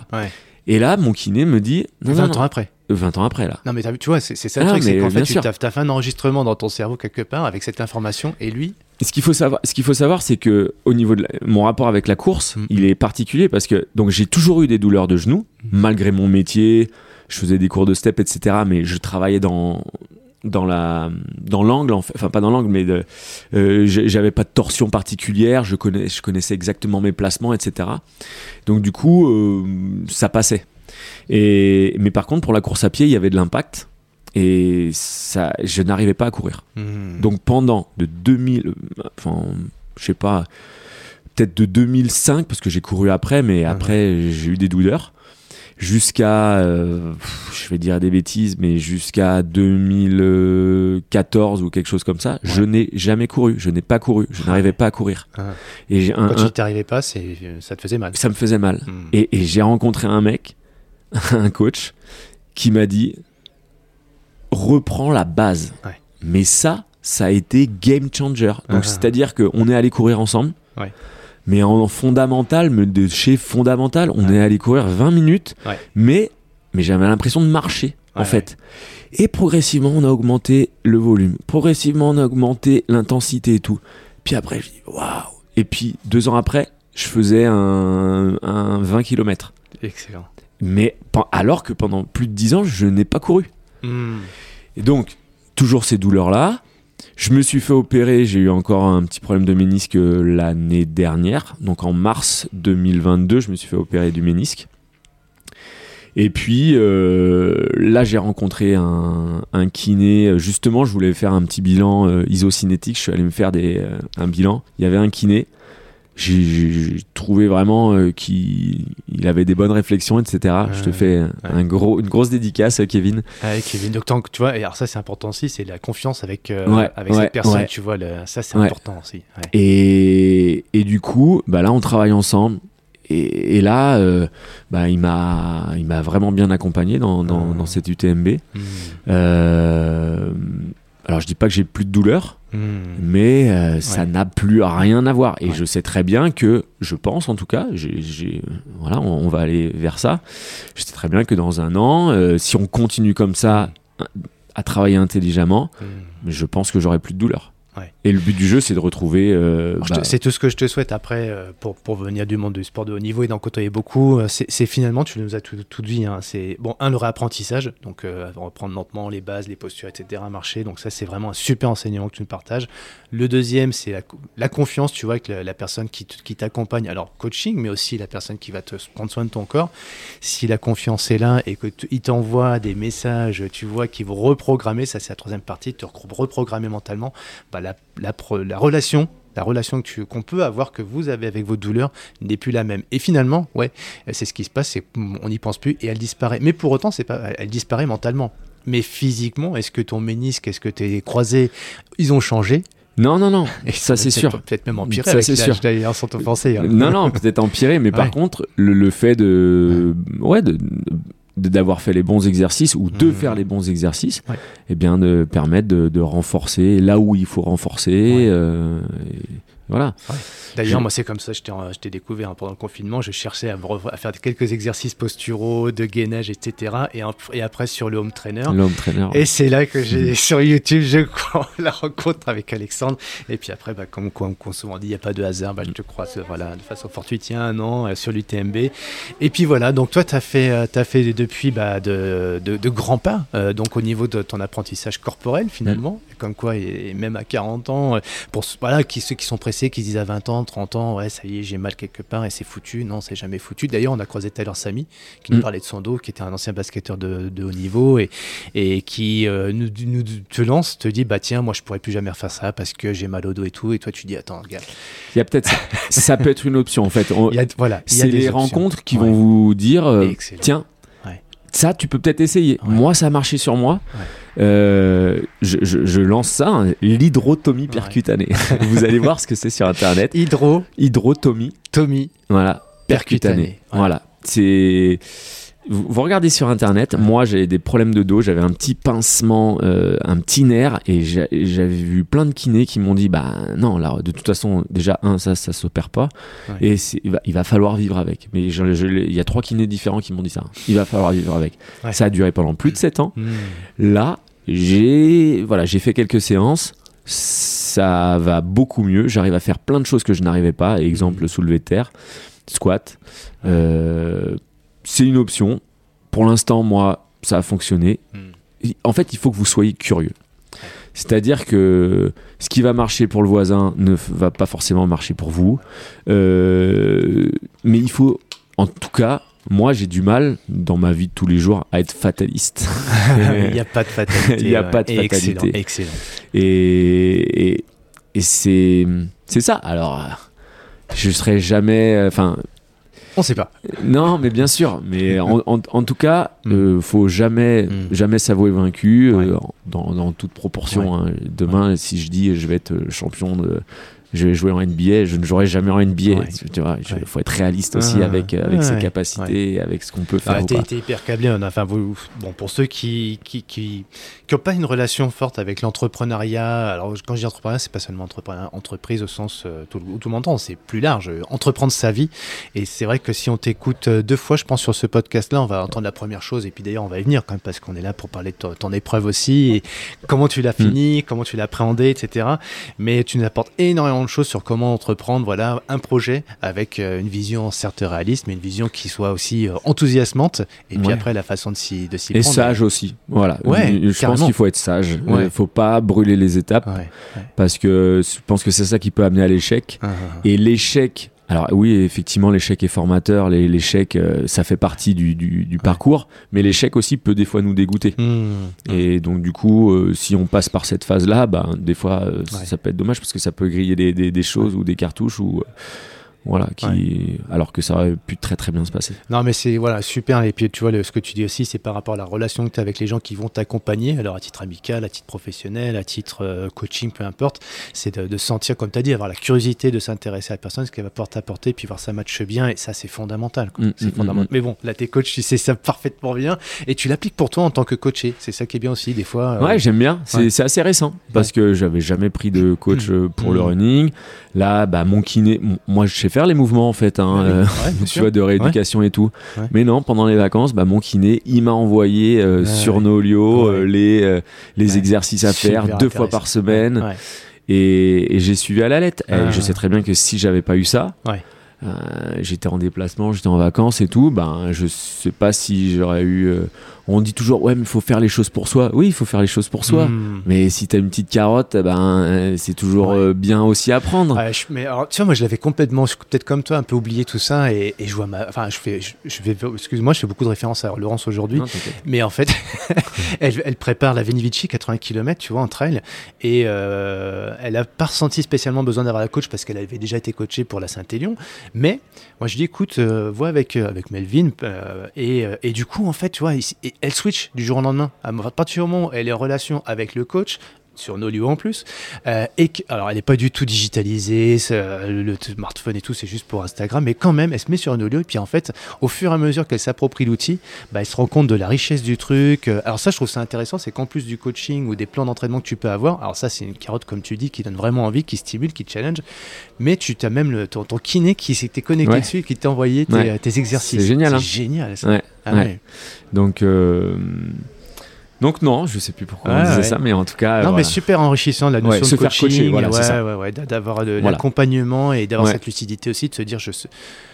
Et là, mon kiné me dit, non, 20 non, ans non, après. 20 ans après, là. Non, mais tu vois, c'est ça Ah, le truc, c'est qu'en fait, bien tu as, fait un enregistrement dans ton cerveau quelque part avec cette information et lui, Ce qu'il faut savoir, ce qu'il faut savoir, c'est que au niveau de la- mon rapport avec la course, Mhm. il est particulier parce que donc j'ai toujours eu des douleurs de genoux Mhm. malgré mon métier. Je faisais des cours de step, etc. Mais je travaillais dans dans la dans l'angle, en fait. enfin pas dans l'angle, mais euh, j'avais pas de torsion particulière. Je connais, je connaissais exactement mes placements, etc. Donc du coup, euh, ça passait. Et mais par contre, pour la course à pied, il y avait de l'impact et ça, je n'arrivais pas à courir. Mhm. Donc pendant de 2000, euh, enfin, je sais pas, peut-être de 2005 parce que j'ai couru après, mais après j'ai eu des douleurs jusqu'à, euh, je vais dire des bêtises, mais jusqu'à 2014 ou quelque chose comme ça, je n'ai jamais couru, je n'ai pas couru, je n'arrivais pas à courir. Ah. Et j'ai un- quand tu t'arrivais pas, c'est ça te faisait mal. ça me faisait mal. Et, et j'ai rencontré un mec, un coach, qui m'a dit reprends la base. Ouais. Mais ça, ça a été game changer. Donc Ah. c'est-à-dire qu'on est allé courir ensemble. Ouais. Mais en fondamental, mais de chez fondamental, on Ouais. est allé courir 20 minutes. Mais mais j'avais l'impression de marcher en fait. Et progressivement, on a augmenté le volume. Progressivement, on a augmenté l'intensité et tout. Puis après, je dis waouh. Et puis deux ans après, je faisais un, un 20 km. Excellent. Mais alors que pendant plus de 10 ans, je n'ai pas couru. Hmm. Et donc, toujours ces douleurs-là. Je me suis fait opérer, j'ai eu encore un petit problème de ménisque l'année dernière. Donc en mars 2022, je me suis fait opérer du ménisque. Et puis euh, là, j'ai rencontré un, un kiné. Justement, je voulais faire un petit bilan euh, isocinétique. Je suis allé me faire des, euh, un bilan. Il y avait un kiné. J'ai- trouvé vraiment euh, qu'il il avait des bonnes réflexions, etc. je te Ouais, fais un gros, une grosse dédicace, Kevin. Ouais, Kevin. Donc, tu vois, et alors ça, c'est important aussi, c'est la confiance avec, euh, avec cette personne, tu vois, le- ça, c'est important aussi. Et, et du coup, bah là, on travaille ensemble. Et, et là, euh, bah, il m'a, il m'a vraiment bien accompagné dans, dans, dans cette UTMB. Hmm. Euh, alors, je dis pas que j'ai plus de douleur, Hmm. mais euh, ça Ouais. n'a plus rien à voir. Et Ouais. je sais très bien que, je pense en tout cas, voilà, on, on va aller vers ça. Je sais très bien que dans un an, euh, si on continue comme ça à, à travailler intelligemment, Hmm. je pense que j'aurai plus de douleur. Ouais. Et le but du jeu, c'est de retrouver. euh, bah, C'est tout ce que je te souhaite après euh, pour, pour venir du monde du sport de haut niveau et d'en côtoyer beaucoup. euh, C'est finalement, tu nous as tout, tout dit. hein, c'est bon, un, le réapprentissage, donc euh, reprendre lentement les bases, les postures, etc., marcher. Donc, ça, c'est vraiment un super enseignement que tu nous partages. Le deuxième, c'est la, co- la confiance, tu vois, avec la, la personne qui t'accompagne. Alors, coaching, mais aussi la personne qui va te prendre soin de ton corps. Si la confiance est là et qu'il t'envoie des messages, tu vois, qui vont reprogrammer, ça, c'est la troisième partie, te reprogrammer mentalement, bah, la, la, relation la relation qu'on peut avoir, que vous avez avec vos douleurs, n'est plus la même. Et finalement, ouais, c'est ce qui se passe, c'est on n'y pense plus et elle disparaît. Mais pour autant, c'est pas, elle disparaît mentalement. Mais physiquement, est-ce que ton ménisque, est-ce que tes croisés, ils ont changé? Non, non, non, Et ça c'est sûr. Peut-être même empiré Ça, c'est sûr. d'ailleurs, sans hein. Non, non, peut-être empiré, mais par contre, le, le fait de, ouais, de, de- d'avoir fait les bons exercices ou de Mhm. faire les bons exercices, Ouais. eh bien, de permettre de, de renforcer là où il faut renforcer. Ouais. euh, et voilà. D'ailleurs, Je- moi, c'est comme ça, je t'ai je t'ai découvert hein, pendant le confinement. Je cherchais à, me re- à faire quelques exercices posturaux, de gainage, etc. Et, après, sur le home trainer, L'homme traîneur. Et c'est là que j'ai Mhm. sur YouTube, je crois, la rencontre avec Alexandre. Et puis après, bah, comme quoi on souvent dit, il n'y a pas de hasard. Bah, je te crois, c'est- voilà, de façon fortuite, il y a un an euh, sur l'UTMB. Et puis voilà, donc toi, tu as fait, euh, t'as fait depuis bah, de, de- de grands pas, euh, donc au niveau de ton apprentissage corporel finalement. Comme quoi, et, et même à 40 ans, euh, pour ce- voilà, qui, ceux qui sont pressés, qui se disent à 20 ans, 30 ans, ouais, ça y est, j'ai mal quelque part et c'est foutu. Non, c'est jamais foutu. D'ailleurs, on a croisé Taylor Samy qui nous Mm. parlait de son dos, qui était un ancien basketteur de, de haut niveau et, et qui euh, nous, nous te lance, te dit bah tiens moi je pourrais plus jamais refaire ça parce que j'ai mal au dos et tout et toi tu dis attends gars Il y a peut-être ça. peut être une option en fait. On- il y a, voilà c'est des les options. rencontres qui Ouais. vont vous dire euh, tiens Ouais. ça tu peux peut-être essayer Ouais. moi ça a marché sur moi. Euh, je, je- je lance ça hein, l'hydrotomie percutanée. Vous allez voir ce que c'est sur internet. Hydro. Hydrotomie. Tommy voilà. Percutanée, percutanée ouais. voilà. C'est vous, vous regardez sur internet. Moi j'avais des problèmes de dos. J'avais un petit pincement euh, un petit nerf et j'a- j'avais vu plein de kinés qui m'ont dit bah non là de toute façon déjà un ça ça s'opère pas. Et il va, il va falloir vivre avec. Mais il y a trois kinés différents qui m'ont dit ça. Il va falloir vivre avec. Ça a duré pendant plus de 7 ans. Hmm. là j'ai voilà j'ai fait quelques séances. Ça va beaucoup mieux. J'arrive à faire plein de choses que je n'arrivais pas. Exemple soulever de terre squat. Euh, c'est une option. Pour l'instant moi ça a fonctionné. Hmm. en fait, il faut que vous soyez curieux. C'est-à-dire que ce qui va marcher pour le voisin ne va pas forcément marcher pour vous. Euh, mais il faut, en tout cas, moi j'ai du mal dans ma vie de tous les jours à être fataliste. il n'y a pas de fatalité Il y a ouais. pas de excellent fatalité. excellent Et, et, et c'est, c'est ça. Alors, euh, je serai jamais. Enfin, on sait pas non, mais bien sûr. Mais en, en- en tout cas, Mm. euh, faut jamais, Mm. jamais s'avouer vaincu euh, dans, dans toute proportion. hein. Demain, si je dis je vais être champion de, je vais jouer en NBA, je ne jouerai jamais en NBA. Ouais. Tu vois, il Ouais. faut être réaliste aussi Ah, avec, avec ses capacités, avec ce qu'on peut faire. Ah, t'es, hyper câblé. hein. Enfin, vous, bon, pour ceux qui qui, qui, qui ont pas une relation forte avec l'entrepreneuriat, alors quand je dis entrepreneuriat, c'est pas seulement entrepreneuriat, entreprise au sens euh, tout, où tout le monde entend, c'est plus large. euh, entreprendre sa vie. Et c'est vrai que si on t'écoute euh, deux fois, je pense sur ce podcast-là, on va entendre la première chose. Et puis d'ailleurs, on va y venir quand même parce qu'on est là pour parler de ton, ton épreuve aussi et comment tu l'as fini, comment tu l'as appréhendé, etc. Mais tu nous apportes énormément de choses sur comment entreprendre, voilà, un projet avec euh, une vision certes réaliste, mais une vision qui soit aussi euh, enthousiasmante. Et puis Ouais. après, la façon de s'y, de s'y Et prendre. sage aussi. Voilà. Ouais, je pense qu'il faut être sage. Il Ouais. faut pas brûler les étapes parce que je pense que c'est ça qui peut amener à l'échec. Ah, Et l'échec, alors oui, effectivement, l'échec est formateur, l'échec, euh, ça fait partie du, du- du parcours, mais l'échec aussi peut des fois nous dégoûter. hmm. Et donc, du coup, euh, si on passe par cette phase-là, ben, des fois, euh, Ouais. ça peut être dommage parce que ça peut griller des, des- des choses ou des cartouches ou. Voilà, qui, alors que ça aurait pu très très bien se passer. Non, mais c'est voilà, super. Et puis, tu vois, le- ce que tu dis aussi, c'est par rapport à la relation que tu as avec les gens qui vont t'accompagner, alors à titre amical, à titre professionnel, à titre euh, coaching, peu importe. C'est de, de sentir, comme tu as dit, avoir la curiosité de s'intéresser à la personne, ce qu'elle va pouvoir t'apporter, puis voir ça matche bien. Et ça, c'est fondamental. Mm, c'est mm, fondamental. mm, Mais bon, là, t'es coach, tu sais ça parfaitement bien. Et tu l'appliques pour toi en tant que coaché. C'est ça qui est bien aussi, des fois. euh, Ouais, j'aime bien. C'est ouais. assez récent parce que j'avais jamais pris de coach euh, pour le running. Là, bah, mon kiné, moi, je sais faire les mouvements en fait, hein, euh, ouais, tu sûr. vois, de rééducation et tout. Ouais. Mais non, pendant les vacances, bah, mon kiné, il m'a envoyé euh, Ouais, sur. Nolio euh, les, euh, les exercices à faire deux fois par semaine et, et j'ai suivi à la lettre. Et Ah. je sais très bien que si j'avais pas eu ça, j'étais en déplacement, j'étais en vacances et tout, ben je sais pas si j'aurais eu. On dit toujours ouais, mais il faut faire les choses pour soi. Oui, il faut faire les choses pour soi. Mm. Mais si t'as une petite carotte, eh ben euh, c'est toujours Ouais. euh, bien aussi à prendre. Ouais, je- mais alors, tu vois, moi, je l'avais complètement, peut-être comme toi, un peu oublié tout ça, et, et je vois ma, enfin, je fais, je, je vais, excuse-moi, je fais beaucoup de références à Laurence aujourd'hui, mais en fait, elle, elle prépare la Venivici 80 km, tu vois, en trail, et euh, elle a pas ressenti spécialement besoin d'avoir la coach parce qu'elle avait déjà été coachée pour la Saint-Élion, mais moi, je dis, écoute, euh, vois avec, euh, avec Melvin, et, et du coup, en fait, tu vois, et elle switch du jour au lendemain. À partir du moment où elle est en relation avec le coach, sur Nolio en plus. Euh, et que- alors, elle n'est pas du tout digitalisée, c'est, euh, le, smartphone et tout, c'est juste pour Instagram, mais quand même, elle se met sur Nolio. Et puis, en fait, au fur et à mesure qu'elle s'approprie l'outil, bah, elle se rend compte de la richesse du truc. Euh, Alors, ça, je trouve ça intéressant, c'est qu'en plus du coaching ou des plans d'entraînement que tu peux avoir, alors ça, c'est une carotte, comme tu dis, qui donne vraiment envie, qui stimule, qui challenge, mais tu as même le, ton, ton kiné qui s'était connecté Ouais. dessus et qui t'a envoyé tes, Ouais. tes exercices. C'est génial, C'est hein. génial, ça. Ouais, Ah. Donc, euh, donc non, je sais plus pourquoi Ouais, on disait ouais. ça, mais en tout cas, Non, voilà. mais super enrichissant la notion Ouais, de coaching, voilà, d'avoir de Voilà. l'accompagnement et d'avoir cette lucidité aussi, de se dire je sais,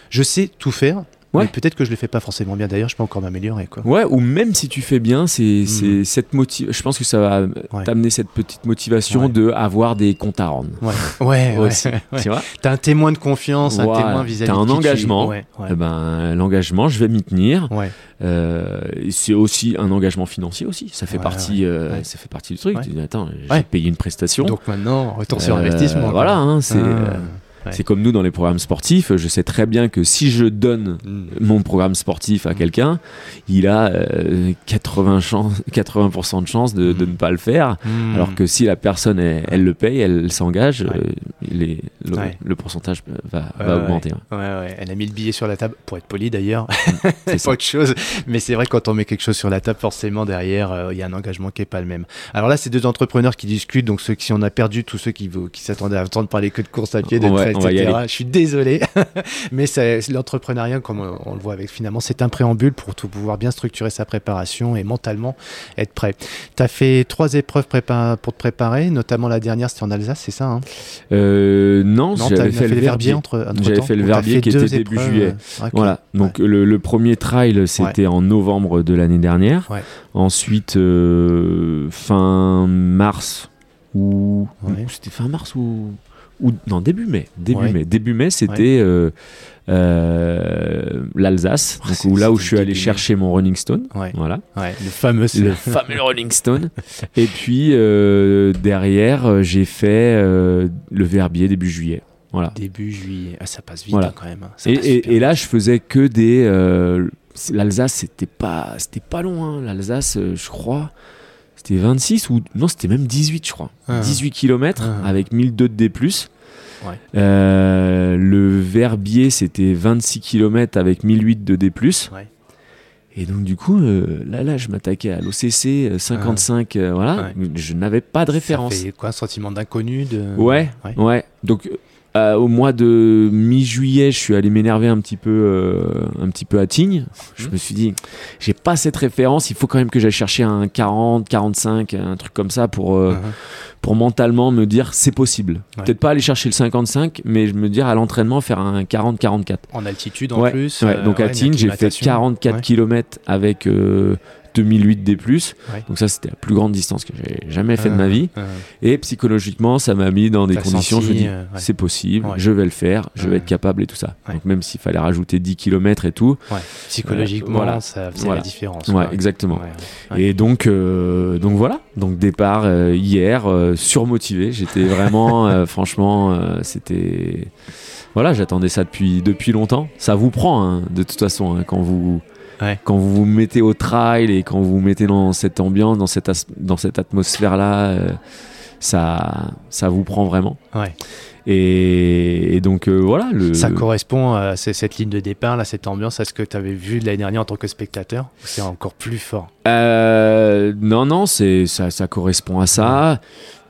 je sais tout faire, Ouais. peut-être que je le fais pas forcément bien. D'ailleurs, je peux encore m'améliorer, quoi. Ouais, ou même si tu fais bien, c'est c'est cette motive. Je pense que ça va Ouais. t'amener cette petite motivation Ouais. de avoir des comptes à rendre. Ouais, ouais. Tu vois T'as un témoin de confiance, un témoin vis-à-vis T'as de un tu- engagement. Ouais. Eh ben, l'engagement, je vais m'y tenir. ouais. Euh, c'est aussi un engagement financier aussi. Ça fait partie, euh, ça fait partie du truc. Tu dis attends, j'ai payé une prestation. Donc maintenant, retour sur Euh, investissement. Voilà, hein, c'est Ah, euh, ouais. c'est comme nous dans les programmes sportifs. Je sais très bien que si je donne Mm. mon programme sportif à quelqu'un, il a euh, 80, chance, 80% de chances de, de Mm. ne pas le faire. Mm. Alors que si la personne, elle, elle le paye, elle s'engage, Ouais. euh, le, Ouais. le pourcentage va, va augmenter. Ouais, ouais, elle a mis le billet sur la table, pour être poli d'ailleurs, C'est pas autre chose. Mais c'est vrai quand on met quelque chose sur la table, forcément derrière, euh, il y a un engagement qui est pas le même. Alors là, c'est deux entrepreneurs qui discutent, donc ceux qui si on a perdu, tous ceux qui, s'attendaient à entendre parler que de course à pied, de Etc. Je suis désolé, mais l'entrepreneuriat, comme on, on le voit avec finalement, c'est un préambule pour tout pouvoir bien structurer sa préparation et mentalement être prêt. Tu as fait trois épreuves prépa- pour te préparer, notamment la dernière, c'était en Alsace, c'est ça hein? Euh, non, Non, j'avais fait, le verbier. entre, entre J'avais temps, fait le Verbier qui était début juillet. Voilà, donc le, le premier trail, c'était en novembre de l'année dernière. Ouais. Ensuite, euh, fin mars, ou. Ouais. ou C'était fin mars ou. Ou non, début mai. Début Ouais. mai. Début mai, c'était euh, euh, l'Alsace, Ah, où, là où je suis allé mai. chercher mon Running Stone. Ouais. Voilà. Le fameux. Le fameux Rolling Stone. Et puis euh, derrière, j'ai fait le Verbier début juillet. Voilà. Début juillet. Ah, ça passe vite Voilà. hein, quand même. hein. Et, là, je faisais que des. L'Alsace, c'était pas, c'était pas loin. L'Alsace, euh, je crois, c'était 26 ou non, c'était même 18, je crois. Ah. 18 km Ah. avec 1002 de D+. Ouais. Euh, le Verbier, c'était 26 km avec 1008 de D+. Ouais. Et donc du coup, euh, là, là, je m'attaquais à l'OCC euh, 55, euh, voilà. Je n'avais pas de référence. Ça fait quoi, un sentiment d'inconnu de... Ouais, Ouais. ouais. Donc euh, au mois de mi-juillet, je suis allé m'énerver un petit peu, euh, un petit peu à Tignes. Je Mhm. me suis dit, j'ai pas cette référence. Il faut quand même que j'aille chercher un 40, 45, un truc comme ça pour euh, Mhm. pour mentalement me dire c'est possible. Ouais. Peut-être pas aller chercher le 55, mais je me dire à l'entraînement faire un 40-44. En altitude en Ouais, plus. Donc à Tignes, j'ai fait acclimatation. 44 Ouais. km avec 2008 D+. Ouais. Donc ça, c'était la plus grande distance que j'ai jamais fait de Euh, ma vie. euh, Et psychologiquement, ça m'a mis dans des conditions, je me senti, dis, euh, ouais. c'est possible, Ouais. je vais le faire, je vais être capable et tout ça. Donc même s'il fallait rajouter 10 km et tout. Psychologiquement, voilà. ça faisait Voilà. la différence. ouais, exactement. Et donc, euh, donc voilà, donc départ euh, hier, euh, surmotivé, j'étais vraiment, euh, franchement, euh, c'était... Voilà, j'attendais ça depuis, depuis longtemps. Ça vous prend, hein, de toute façon, hein, quand vous... Ouais. Quand vous vous mettez au trail et quand vous vous mettez dans cette ambiance, dans cette, as- dans cette atmosphère-là, euh, ça, ça vous prend vraiment. Ouais. Et, et donc euh, voilà. Le, Ça correspond à cette ligne de départ, là, cette ambiance, à ce que tu avais vu de l'année dernière en tant que spectateur C'est encore plus fort? Euh, non, non, ça, ça correspond à ça.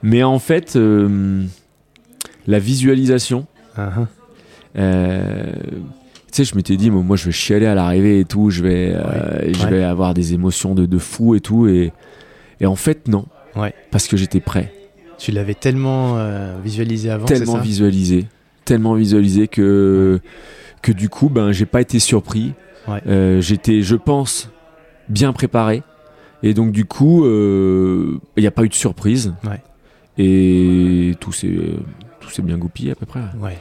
Mais en fait, euh, la visualisation, Uh-huh. euh, sais, je m'étais dit, moi, moi, je vais chialer à l'arrivée et tout, je vais, euh, je vais avoir des émotions de, de fou et tout. Et, et en fait, non. Ouais. Parce que j'étais prêt, Tu l'avais tellement euh, visualisé avant, tellement ça visualisé, tellement visualisé que, que du coup, ben, j'ai pas été surpris. Ouais. Euh, j'étais, je pense, bien préparé. Et donc, du coup, il n'y a pas eu de surprise. Ouais. Et tout s'est, tout s'est bien goupillé à peu près. Ouais.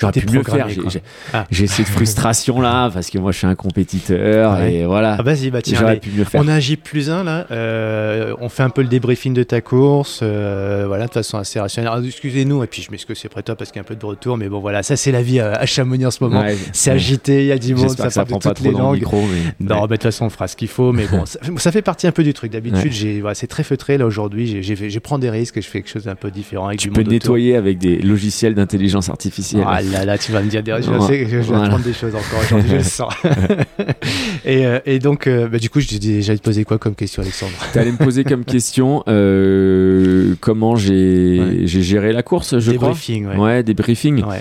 J'aurais pu mieux faire. J'ai, Ah. j'ai cette frustration là parce que moi je suis un compétiteur Ouais. et voilà. Ah, vas-y, bah tiens, J'aurais allez. pu mieux faire. On a un J plus 1 là, euh, on fait un peu le débriefing de ta course, euh, voilà, de façon assez rationnelle. Excusez-nous, et puis je m'excuse près toi parce qu'il y a un peu de retour, mais bon voilà, ça c'est la vie à, à Chamonix en ce moment. Ouais. C'est agité, il y a du monde, ça que ça parle de prend pas toutes trop les le langues. micro. Mais... Non, bah, de toute façon, on fera ce qu'il faut, mais bon, ça, ça fait partie un peu du truc. D'habitude, j'ai, voilà, c'est très feutré là aujourd'hui. J'ai, prends des risques et je fais quelque chose d'un peu différent avec Tu du peux nettoyer avec des logiciels d'intelligence artificielle. Ah là là, tu vas me dire des Je sais que je vais Voilà. apprendre des choses encore aujourd'hui, je le sens. et, euh, et donc, euh, bah, du coup, je déjà te poser quoi comme question, Alexandre? T'allais me poser comme question euh, comment j'ai Ouais. géré la course, je crois. Débriefing, ouais. Ouais, des briefings. Ouais.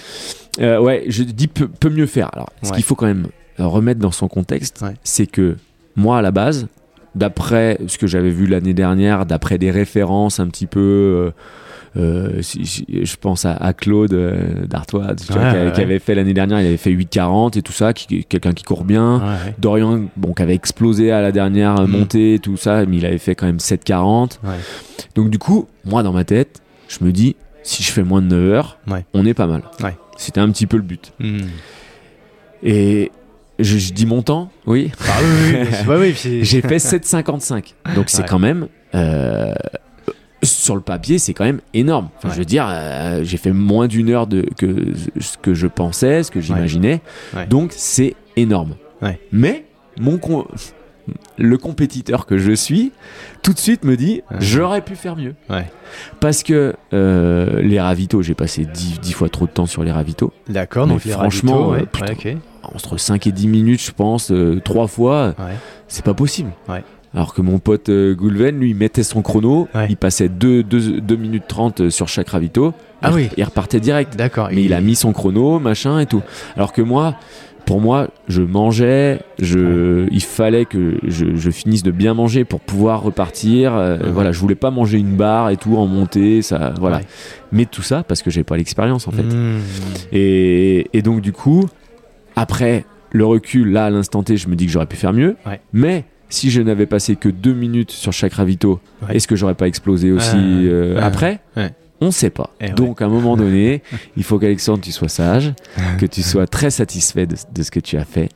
Euh, ouais, je dis peut, peut mieux faire. Alors, ce Ouais. qu'il faut quand même remettre dans son contexte, Ouais. c'est que moi, à la base, d'après ce que j'avais vu l'année dernière, d'après des références un petit peu. euh, euh, si- si- je pense à, à Claude euh, d'Artois, Ouais, qui, ouais, avait fait l'année dernière, il avait fait 8,40 et tout ça, quelqu'un qui court bien. Ouais. Dorian, bon, qui avait explosé à la dernière euh, Mm. montée, tout ça, mais il avait fait quand même 7,40. Ouais. Donc, du coup, moi, dans ma tête, je me dis, si je fais moins de 9 heures, on est pas mal. C'était un petit peu le but. Hmm. Et je, je dis mon temps, oui. Ah oui, oui, oui, c'est- J'ai fait 7,55. Donc, c'est Ouais. quand même. euh, sur le papier, c'est quand même énorme. Enfin, Ouais. Je veux dire, euh, j'ai fait moins d'une heure de, que ce que je pensais, ce que j'imaginais. Ouais. Donc, c'est énorme. Mais mon con- le compétiteur que je suis, tout de suite me dit j'aurais pu faire mieux. Parce que euh, les ravitaux, j'ai passé 10, 10 fois trop de temps sur les ravitaux. D'accord, donc franchement, ravitaux, euh, putain. Entre 5 et 10 minutes, je pense, euh, trois fois, c'est pas possible. Ouais. Alors que mon pote euh, Goulven, lui, mettait son chrono, Ouais. il passait 2 minutes 30 sur chaque ravito. Ah il, oui. Il repartait direct. D'accord. Mais il a mis son chrono, machin et tout. Alors que moi, pour moi, je mangeais, je, il fallait que je, je finisse de bien manger pour pouvoir repartir. euh. Voilà, je voulais pas manger une barre et tout en montée, ça, voilà. Ouais. Mais tout ça parce que j'ai pas l'expérience en fait. Hmm. Et, et donc du coup, après le recul, là à l'instant T, je me dis que j'aurais pu faire mieux. Ouais. Mais si je n'avais passé que deux minutes sur chaque ravito, Ouais. est-ce que j'aurais pas explosé aussi euh, après ouais. On ne sait pas. Eh ouais. Donc à un moment donné, il faut qu'Alexandre, tu sois sage, que tu sois très satisfait de, de ce que tu as fait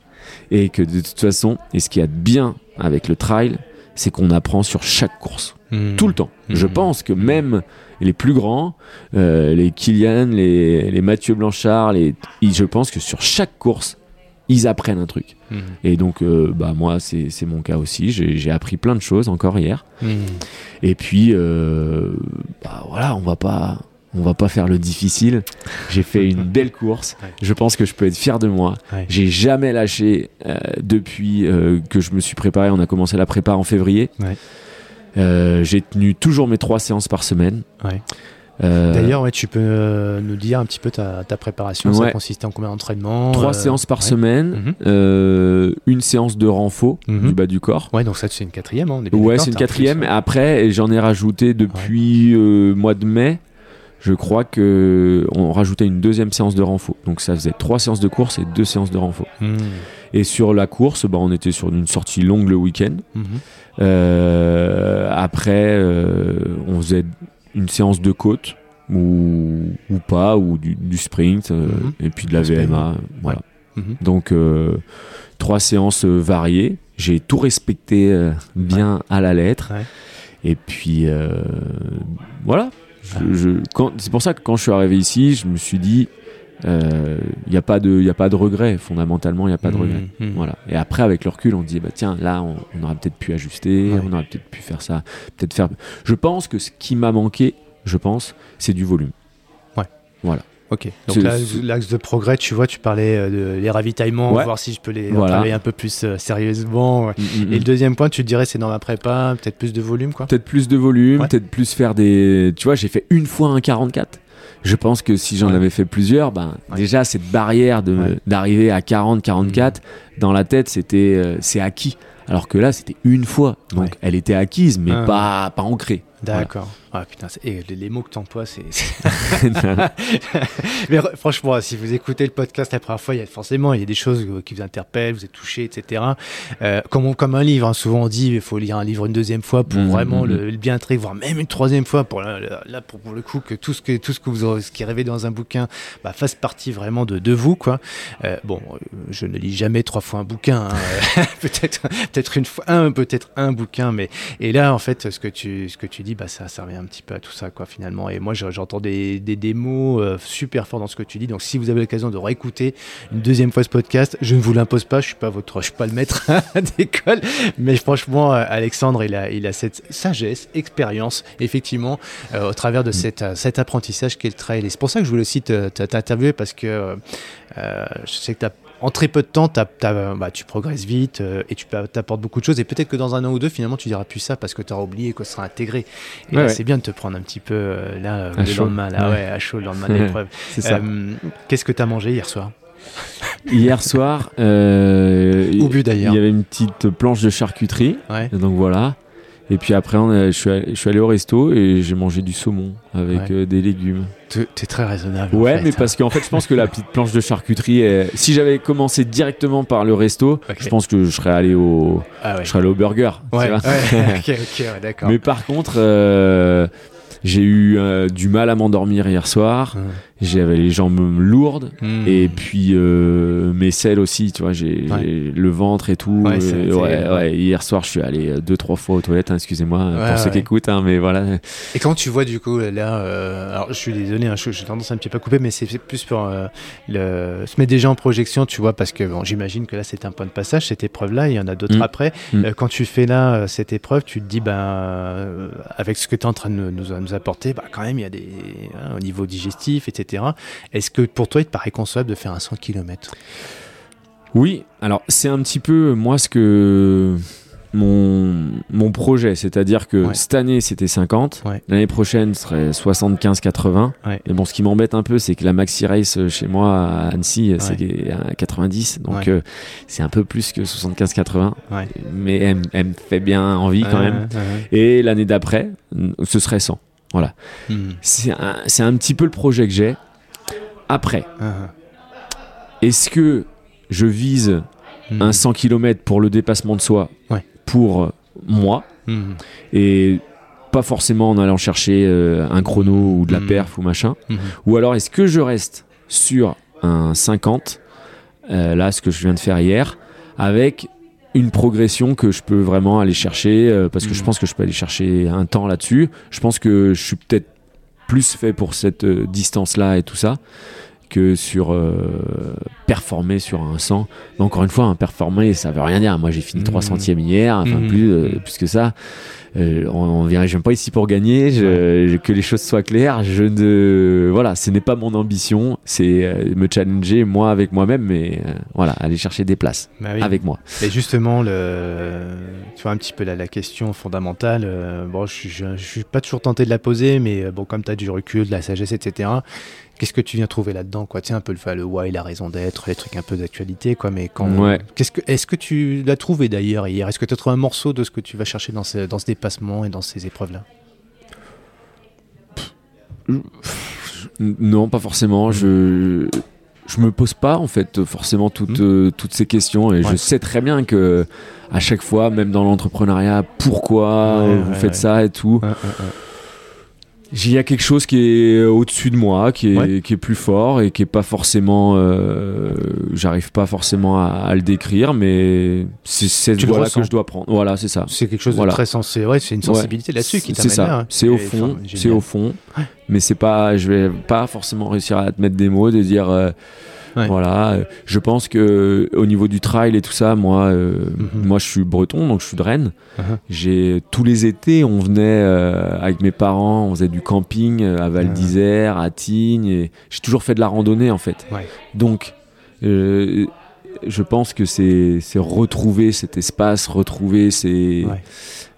et que de toute façon, et ce qu'il y a de bien avec le trail, c'est qu'on apprend sur chaque course, Hmm. tout le temps. Je Mhm. pense que même les plus grands, euh, les Kylian, les, les Mathieu Blanchard, les, je pense que sur chaque course, ils apprennent un truc. Hmm. Et donc, euh, bah, moi, c'est mon cas aussi. J'ai appris plein de choses encore hier. Hmm. Et puis, euh, bah, voilà, on va pas. on va pas faire le difficile. J'ai fait une belle course. Ouais. Je pense que je peux être fier de moi. Ouais. J'ai jamais lâché euh, depuis que je me suis préparé. On a commencé la prépa en février. Ouais. J'ai tenu toujours mes trois séances par semaine. Euh, D'ailleurs, ouais, tu peux euh, nous dire un petit peu ta, ta préparation. Ça consistait en combien d'entraînements trois euh, séances par ouais. semaine, Mhm. euh, une séance de renfort Mhm. du bas du corps. Ouais, donc ça, c'est une quatrième. hein, Ouais, c'est une quatrième. Après, j'en ai rajouté depuis euh, mois de mai. Je crois que on rajoutait une deuxième séance de renfort. Donc ça faisait trois séances de course et deux séances de renfort. Mhm. Et sur la course, bah, on était sur une sortie longue le week-end. Mhm. Euh, après, euh, on faisait une séance de côte ou, ou pas, ou du, du sprint, euh, Mhm. et puis de la VMA. Voilà. Mhm. Donc, euh, trois séances euh, variées. J'ai tout respecté bien à la lettre. Ouais. Et puis, voilà. Je- je- quand- c'est pour ça que quand je suis arrivé ici, je me suis dit, il n'y a, pas de- y a pas de regret. Fondamentalement, il n'y a pas de regret. Mhm. Mhm. Voilà. Et après, avec le recul, on dit, bah, tiens, là, on, on aurait peut-être pu ajuster, Ouais. on aurait peut-être pu faire ça, peut-être faire. Je pense que ce qui m'a manqué, je pense, c'est du volume. Ok. Donc C'est- là, c'est- l'axe de progrès, tu vois, tu parlais euh, de les ravitaillements, Ouais. voir si je peux les Voilà. travailler un peu plus euh, sérieusement. ouais. Mm, mm, Et mm. le deuxième point, tu te dirais, c'est dans la prépa, peut-être plus de volume, quoi. Peut-être plus de volume, Ouais. peut-être plus faire des. Tu vois, j'ai fait une fois un 44. Je pense que si j'en Ouais. avais fait plusieurs, ben, Ouais. déjà cette barrière Ouais. d'arriver à 40, 44, dans la tête, c'était euh, c'est acquis. Alors que là, c'était une fois. Donc elle était acquise, mais Ah. pas, pas ancrée. D'accord. Ah putain, et les, les mots que t'emploies, c'est. Mais franchement, si vous écoutez le podcast la première fois, il y a forcément il y a des choses qui vous interpellent, vous êtes touché, etc. Euh, comme, on- comme un livre, hein, souvent on dit il faut lire un livre une deuxième fois pour Mhm, vraiment mhm. le, le bien traiter, voire même une troisième fois pour là, pour, pour le coup que tout ce que tout ce que vous aurez- ce qui est rêvé dans un bouquin bah, fasse partie vraiment de, de vous quoi. Euh, bon, euh, je ne lis jamais trois fois un bouquin, hein. peut-être peut-être une fois un, peut-être un bouquin, mais et là en fait ce que tu ce que tu dis bah ça ça revient un petit peu à tout ça quoi finalement. Et moi je- j'entends des, des, des mots euh, super forts dans ce que tu dis. Donc si vous avez l'occasion de réécouter une deuxième fois ce podcast, je ne vous l'impose pas, je suis pas votre je suis pas le maître d'école, mais franchement euh, Alexandre il a il a cette sagesse, expérience effectivement euh, au travers de cette, euh, cet apprentissage qu'est le trail. Et c'est pour ça que je voulais aussi te- te- t'interviewer parce que euh, je sais que t'as- en très peu de temps, bah, tu progresses vite euh, et tu t'apportes beaucoup de choses. Et peut-être que dans un an ou deux, finalement, tu diras plus ça parce que tu auras oublié que ce sera intégré. Et Ouais, là, ouais. c'est bien de te prendre un petit peu euh, là, euh, À le chaud. lendemain, là, ouais. Ouais. à chaud, le lendemain de l'épreuve. C'est ça. Qu'est-ce que tu as mangé hier soir? Hier soir, Au but il d'ailleurs. y avait une petite planche de charcuterie. Donc voilà. Et puis après, on a- je, suis allé, je suis allé au resto et j'ai mangé du saumon avec Ouais. euh, des légumes. T'es très raisonnable. en Ouais, fait, mais parce qu'en fait, je pense que la petite planche de charcuterie, est- si j'avais commencé directement par le resto, je pense que je serais allé au, Ah ouais. je serais allé au burger. Ouais, ouais. ok, ok, ouais, d'accord. mais par contre, euh, j'ai eu euh, du mal à m'endormir hier soir. J'avais les jambes lourdes. Hum. Et puis euh, mes selles aussi, tu vois, j'ai Ouais. le ventre et tout. Ouais, Euh, ouais, ouais, Hier soir, je suis allé euh, deux trois fois aux toilettes. hein, Excusez-moi Ouais, pour ceux qui écoutent, hein, mais voilà. Et quand tu vois du coup là, euh, alors je suis désolé, hein, j'ai tendance à un petit peu couper, mais c'est plus pour le, se mettre déjà en projection, tu vois, parce que bon, j'imagine que là c'est un point de passage, cette épreuve-là, il y en a d'autres Mm. après. Mm. Euh, quand tu fais là cette épreuve, tu te dis, ben, avec ce que tu es en train de nous, nous- apporter, bah, quand même, il y a des, hein, au niveau digestif, etc. Est-ce que pour toi, il te paraît concevable de faire un 100 km Oui, alors c'est un petit peu moi ce que mon, mon projet, c'est-à-dire que Ouais. cette année c'était 50, Ouais. l'année prochaine ce serait 75-80. Ouais. Et bon, ce qui m'embête un peu, c'est que la Maxi Race chez moi à Annecy, c'est à 90, donc euh, c'est un peu plus que 75-80, Ouais. mais elle, me- elle me fait bien envie quand même. Et l'année d'après, ce serait 100. Voilà. Mm. C'est un, petit peu le projet que j'ai. Après, Ah, est-ce que je vise mm. un 100 km pour le dépassement de soi Ouais. pour moi Mm. et pas forcément en allant chercher euh, un chrono ou de la perf ou machin ou alors est-ce que je reste sur un 50 euh, là ce que je viens de faire hier avec une progression que je peux vraiment aller chercher euh, parce que je Mhm. pense que je peux aller chercher un temps là-dessus je pense que je suis peut-être plus fait pour cette distance là et tout ça que sur euh, performer sur un 100 mais encore une fois un performer ça veut rien dire moi j'ai fini Mhm. 3 centièmes hier enfin Mhm. plus, euh, plus que ça euh, on, vient, je viens pas ici pour gagner, je, que les choses soient claires. Je ne, voilà, ce n'est pas mon ambition, c'est euh, me challenger moi avec moi-même, mais euh, voilà, aller chercher des places bah avec moi. Et justement, le, tu vois un petit peu la, la question fondamentale. bon, je, je, je, suis pas toujours tenté de la poser, mais bon, comme tu as du recul, de la sagesse, etc. Qu'est-ce que tu viens trouver là-dedans, quoi? Tu un peu le, le why, la raison d'être, les trucs un peu d'actualité, quoi. Mais quand, ouais. qu'est-ce que, est-ce que tu l'as trouvé d'ailleurs hier? Est-ce que tu as trouvé un morceau de ce que tu vas chercher dans ce, dans ce dépassement et dans ces épreuves-là? Non, pas forcément. Je je me pose pas en fait forcément toutes, hmm. euh, toutes ces questions et je sais très bien que à chaque fois, même dans l'entrepreneuriat, pourquoi vous faites ça et tout. Il y a quelque chose qui est au-dessus de moi, qui est, qui est, plus fort et qui est pas forcément. Euh, J'arrive pas forcément à, le décrire, mais c'est cette voie-là que je dois prendre. Voilà, c'est ça. C'est quelque chose de très sensé. Ouais, c'est une sensibilité là-dessus qui t'amène C'est ça. Hein. C'est au fond. C'est au fond. Mais c'est pas. Je vais pas forcément réussir à te mettre des mots, de dire. Euh, voilà, je pense que au niveau du trail et tout ça, moi, euh, mhm. moi je suis breton, donc je suis de Rennes. Uh-huh. J'ai tous les étés, on venait euh, avec mes parents, on faisait du camping euh, à Val uh-huh. d'Isère, à Tignes, et j'ai toujours fait de la randonnée en fait. Donc je pense que c'est retrouver cet espace, retrouver ces,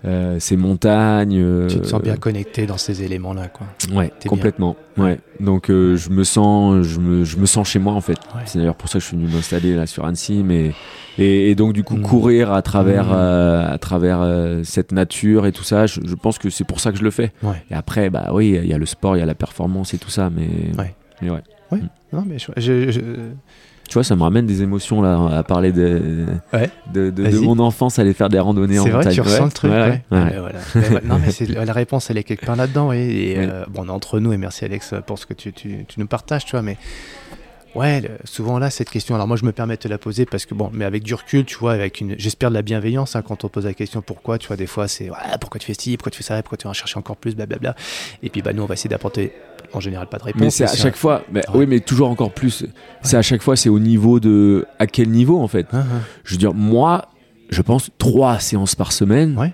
euh, ces montagnes. Euh, tu te sens bien connecté dans ces éléments-là, quoi. Ouais, complètement. Ouais. Donc euh, je me sens, je me, je me, sens chez moi en fait. C'est d'ailleurs pour ça que je suis venu m'installer là sur Annecy, mais et, donc du coup mmh. courir à travers, mmh. à travers cette nature et tout ça, je, pense que c'est pour ça que je le fais. Et après, bah oui, il y a le sport, il y a la performance et tout ça, mais, mais ouais. Ouais. Mmh. Non, mais je, tu vois, ça me ramène des émotions là, à parler de, de, de, mon enfance, aller faire des randonnées en montagne. C'est vrai, tu ressens le truc. Ouais, voilà. non, mais la réponse, elle est quelque part là-dedans. Et, euh, bon, on est entre nous, et merci Alex pour ce que tu, tu, tu nous partages, tu vois, mais Ouais, souvent là, cette question. Alors moi, je me permets de te la poser parce que bon, mais avec du recul, tu vois, avec une, j'espère de la bienveillance hein, quand on pose la question pourquoi, tu vois, des fois c'est ouais, pourquoi tu fais ci, pourquoi tu fais ça, pourquoi tu vas en chercher encore plus, blablabla. Et puis bah nous, on va essayer d'apporter en général pas de réponse. Mais c'est à chaque fois, mais, oui, mais toujours encore plus. C'est à chaque fois, c'est au niveau de, à quel niveau en fait? Ah, ah. Je veux dire, moi, je pense trois séances par semaine. Ouais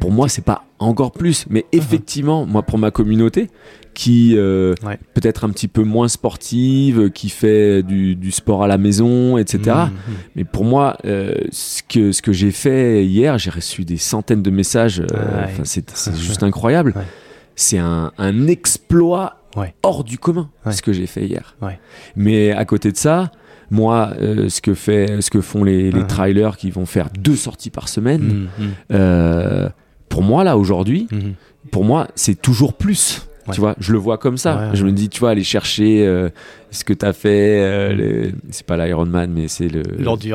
pour moi, c'est pas encore plus. Mais uh-huh. effectivement, moi, pour ma communauté, qui euh, peut-être un petit peu moins sportive, qui fait du, sport à la maison, etc. Mmh, mmh. Mais pour moi, euh, ce que, ce que j'ai fait hier, j'ai reçu des centaines de messages. Euh, c'est juste incroyable. C'est un, un, exploit hors du commun, ce que j'ai fait hier. Mais à côté de ça, moi, ce, que fait, ce que font les, les uh-huh. trailers qui vont faire deux sorties par semaine, mmh, pour moi, là, aujourd'hui, mhm. pour moi, c'est toujours plus. Tu vois, je le vois comme ça. je me dis, tu vois, aller chercher euh, ce que tu as fait. Euh, c'est pas l'Ironman, mais c'est le.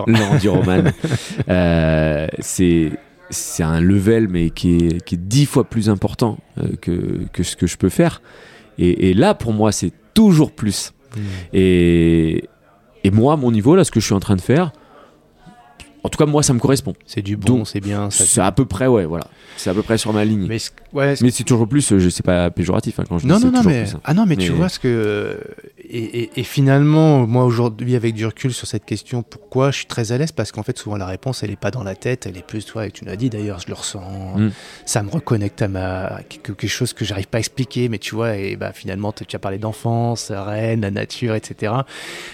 L'Enduroman. euh, c'est. C'est un level, mais qui est, qui est dix fois plus important euh, que, que ce que je peux faire. Et, là, pour moi, c'est toujours plus. Mhm. Et, et moi, à mon niveau, là, ce que je suis en train de faire, en tout cas, moi, ça me correspond. C'est du bon, c'est bien. C'est à peu près, ouais, voilà. C'est à peu près sur ma ligne. Mais, ouais, c'est toujours plus, je sais pas péjoratif hein, quand je non, dis non, non, mais ah non, mais, tu vois ce que et, finalement, moi aujourd'hui, avec du recul sur cette question, pourquoi je suis très à l'aise? Parce qu'en fait, souvent la réponse, elle est pas dans la tête, elle est plus, toi, et tu l'as dit d'ailleurs, je le ressens. Mm. Ça me reconnecte à ma quelque chose que j'arrive pas à expliquer, mais tu vois, et bah finalement, tu as parlé d'enfance, Rennes, la nature, etc.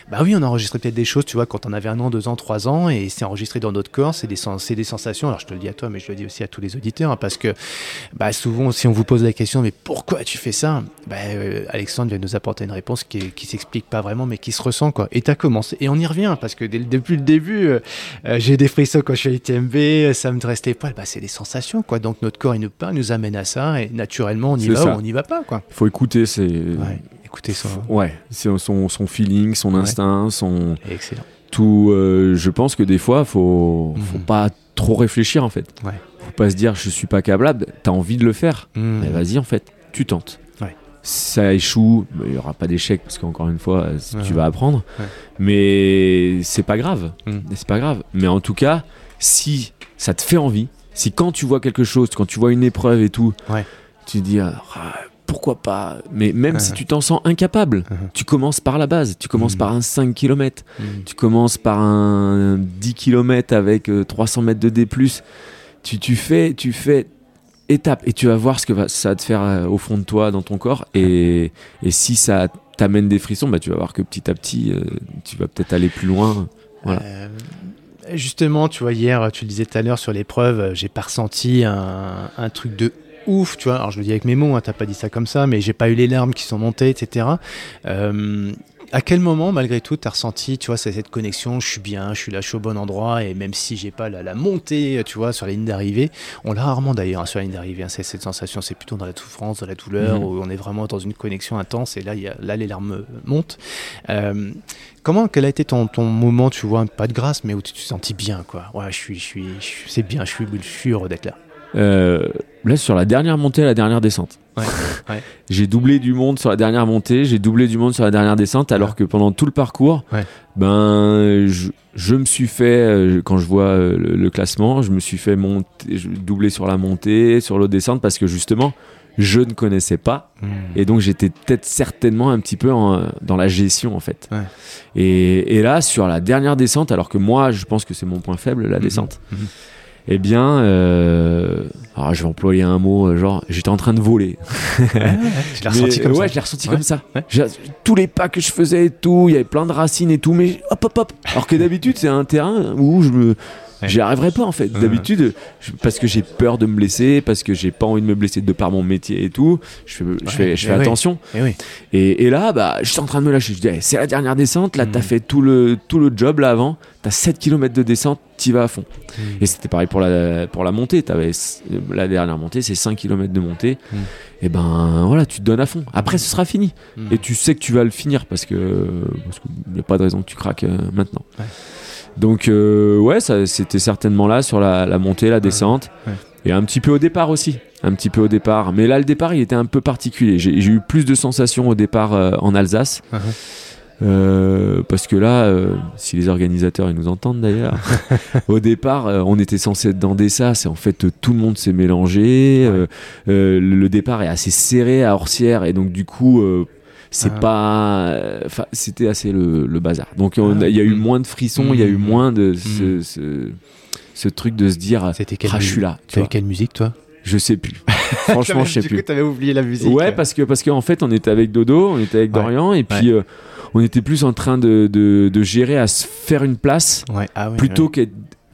Bah oui, on a enregistré peut-être des choses, tu vois, quand on avait un an, deux ans, trois ans, et c'est enregistré dans notre corps, c'est des, des sensations. Alors je te le dis à toi, mais je le dis aussi à tous les auditeurs, hein, parce que bah, souvent, si on vous pose la question, mais pourquoi tu fais ça? Bah, euh, Alexandre vient nous apporter une réponse qui, qui s'explique pas vraiment, mais qui se ressent, quoi. Et t'as commencé, et on y revient, parce que depuis le début, euh, euh, j'ai des frissons quand je suis à ITMB, ça me dresse les poils, bah, c'est des sensations, quoi. Donc notre corps, il nous, pas, nous amène à ça, et naturellement, on y va ou on n'y va pas. Il faut écouter, c'est. Ouais, écouter ça. Ouais, son, son feeling, son instinct, son. Excellent. Tout, je pense que des fois, faut, faut mhm. pas trop réfléchir, en fait. Ouais faut pas se dire je suis pas câblable, t'as envie de le faire, mmh. vas-y en fait, tu tentes. Ça échoue, il y aura pas d'échec parce qu'encore une fois, tu vas apprendre, mais c'est pas grave, mmh. c'est pas grave. Mais en tout cas, si ça te fait envie, si quand tu vois quelque chose, quand tu vois une épreuve et tout, tu te dis ah, pourquoi pas Mais même si tu t'en sens incapable, tu commences par la base. Tu commences par un 5 km. Tu commences par un 10 km avec 300 euh, mètres de D tu, tu fais, tu fais étape et tu vas voir ce que va, ça va te faire euh, au fond de toi, dans ton corps. Et, et si ça t'amène des frissons, bah, tu vas voir que petit à petit, euh, tu vas peut-être aller plus loin. Voilà. Euh, justement, tu vois, hier, tu le disais tout à l'heure sur l'épreuve, j'ai pas ressenti un, un truc de ouf, tu vois. Alors je le dis avec mes mots, hein, t'as pas dit ça comme ça, mais j'ai pas eu les larmes qui sont montées, etc. Euh, à quel moment, malgré tout, t'as ressenti, tu vois, cette connexion, je suis bien, je suis là, je suis au bon endroit, et même si j'ai pas la, la montée, tu vois, sur la ligne d'arrivée, on l'a rarement d'ailleurs hein, sur la ligne d'arrivée, hein, c'est cette sensation, c'est plutôt dans la souffrance, dans la douleur, Mhm. où on est vraiment dans une connexion intense, et là, il y a, là les larmes montent. Euh, Comment, quel a été ton, ton moment, tu vois, pas de grâce, mais où tu te sentis bien, quoi Ouais, je suis, je suis, je suis- c'est bien, je suis, je suis heureux d'être là. Euh, là, sur la dernière montée, la dernière descente. Ouais, ouais. J'ai doublé du monde sur la dernière montée, j'ai doublé du monde sur la dernière descente, alors que pendant tout le parcours, Ouais. ben, je, je me suis fait, euh, quand je vois euh, le, le classement, je me suis fait monter, doubler sur la montée, sur l'autre descente, parce que justement, je ne connaissais pas. Et donc j'étais peut-être certainement un petit peu en- dans la gestion en fait. Ouais. Et, et là sur la dernière descente, alors que moi je pense que c'est mon point faible la descente, Mhm. Eh bien, euh, alors je vais employer un mot euh, genre j'étais en train de voler. tu l'as ressenti Mais, comme ouais, ça je l'ai ressenti Ouais. comme ça. Ouais. Tous les pas que je faisais et tout, il y avait plein de racines et tout, mais hop hop hop. Alors que d'habitude c'est un terrain où je me Ouais. J'y arriverai pas en fait. D'habitude, parce que j'ai peur de me blesser, parce que j'ai pas envie de me blesser de par mon métier et tout, je fais, je fais, je mais fais oui. attention. Oui. Et, et là, bah, je suis en train de me lâcher. Je dis, eh, c'est la dernière descente. Là, t'as Mm. fait tout le, tout le job là avant. T'as 7 km de descente, t'y vas à fond. Et c'était pareil pour la, pour la montée. T'avais, la dernière montée, c'est 5 km de montée. Mm. Et ben voilà, tu te donnes à fond. Après, ce sera fini. Mm. Et tu sais que tu vas le finir parce que parce qu'il n'y a pas de raison que tu craques euh, maintenant. Ouais. Donc, euh, ouais, c'était certainement là sur la, la montée, la descente. Ouais. Et un petit peu au départ aussi. Un petit peu au départ. Mais là, le départ, il était un peu particulier. J'ai eu plus de sensations au départ euh, en Alsace. Uh-huh. Euh, parce que là, si les organisateurs ils nous entendent d'ailleurs, au départ, on était censé être dans des sas et en fait, tout le monde s'est mélangé. le départ est assez serré à Orsières et donc du coup, c'est Ah. pas, euh, c'était assez le, le bazar. Donc Ah. il y a eu Mm. moins de frissons, il y a eu Mm. moins de ce, ce, ce truc de se dire, C'était quelle ah, je suis là. tu avais vois. quelle musique, toi? Je sais plus. Franchement, je sais du plus. coup, t'avais oublié la musique. Ouais, parce que parce qu'en fait, on était avec Dodo, on était avec Ouais. Dorian, et puis euh, on était plus en train de, de, de gérer à se faire une place Ouais, ah ouais, plutôt ouais. qu'être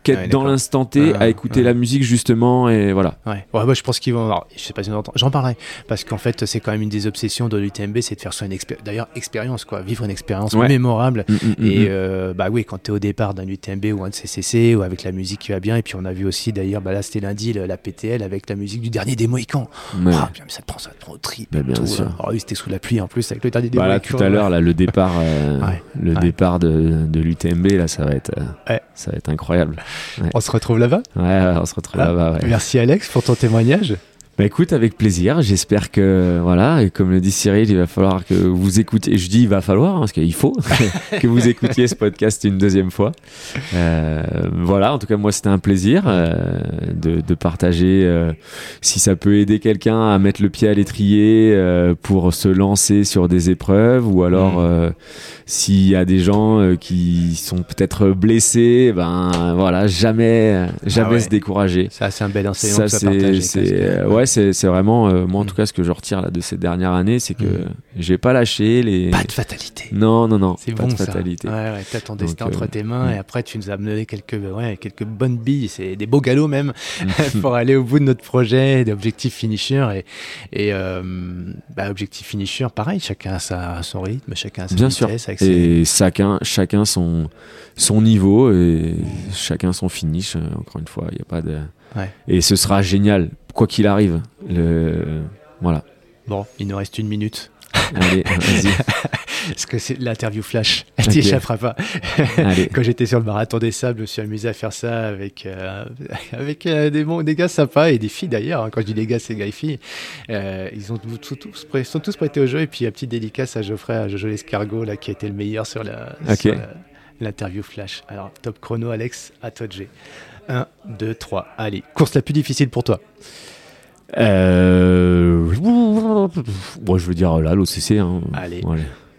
qu'être Ouais, dans l'instant T Ah, à écouter ouais. la musique justement et voilà. Ouais, ouais bah, je pense qu'ils vont. alors, je sais pas si on entend. J'en parlerai. Parce qu'en fait, c'est quand même une des obsessions de l'UTMB, c'est de faire soit une expérience. D'ailleurs, expérience, quoi. Vivre une expérience mémorable. Mm, mm, Et mm, euh, bah oui, quand tu es au départ d'un UTMB ou un CCC ou avec la musique qui va bien, et puis on a vu aussi d'ailleurs, bah là c'était lundi, la PTL avec la musique du dernier des Mohicans. Ah, ça te prend, ça te prend au trip. Bah, bien tout, sûr. là. Alors oui, c'était sous la pluie en plus avec le dernier des Bah, là, Mohicans. tout à l'heure, là, le départ, euh, le départ de, de l'UTMB, là, ça va être, euh, ça va être incroyable. On se retrouve là-bas? Ouais, on se retrouve Ah. là-bas. ouais. Merci Alex pour ton témoignage. Bah écoute, avec plaisir. J'espère que voilà, et comme le dit Cyril, il va falloir que vous écoutiez. Je dis il va falloir hein, parce qu'il faut que vous écoutiez ce podcast une deuxième fois. Euh, voilà, en tout cas moi c'était un plaisir euh, de, de partager. euh, si ça peut aider quelqu'un à mettre le pied à l'étrier euh, pour se lancer sur des épreuves, ou alors Mm. euh, s'il y a des gens euh, qui sont peut-être blessés, ben voilà, jamais jamais Ah ouais. se décourager. Ça, c'est un bel enseignement Ça, c'est, ouais, c'est, vraiment, euh, moi en Mm. tout cas, ce que je retire là de ces dernières années, c'est que Mm. j'ai pas lâché les. Pas de fatalité. Non, non, non, C'est pas bon de ça. fatalité. Ouais, ouais, t'as ton destin entre euh, tes mains mm. et après tu nous as amené quelques, ouais, quelques bonnes billes, c'est des beaux galops même Mm. pour aller au bout de notre projet, d'objectifs finisher et, et euh, bah, objectif finisher, pareil, chacun a sa, son rythme, chacun a sa Bien sûr. vitesse. ses- Et chacun, chacun son, son niveau et chacun son finish. Encore une fois, il y a pas de. Ouais. Et ce sera génial, quoi qu'il arrive. Le, voilà. Bon, il nous reste une minute. Allez, vas-y. Parce que c'est l'interview flash, elle Ok. t'y échappera pas. Allez. Quand j'étais sur le marathon des sables, je me suis amusé à faire ça avec, euh, avec euh, des, bons, des gars sympas et des filles d'ailleurs. hein. Quand je dis les gars, c'est gars et filles. Euh, ils ont tous, sont tous prêtés au jeu. Et puis, un petit dédicace à Geoffrey, à Jojo L'escargot, là, qui a été le meilleur sur la- Ok. sur la- l'interview flash. Alors, top chrono, Alex, à toi de G. 1, 2, 3. Allez, course la plus difficile pour toi. Euh... Bon, je veux dire là, l'OCC. Hein. Allez.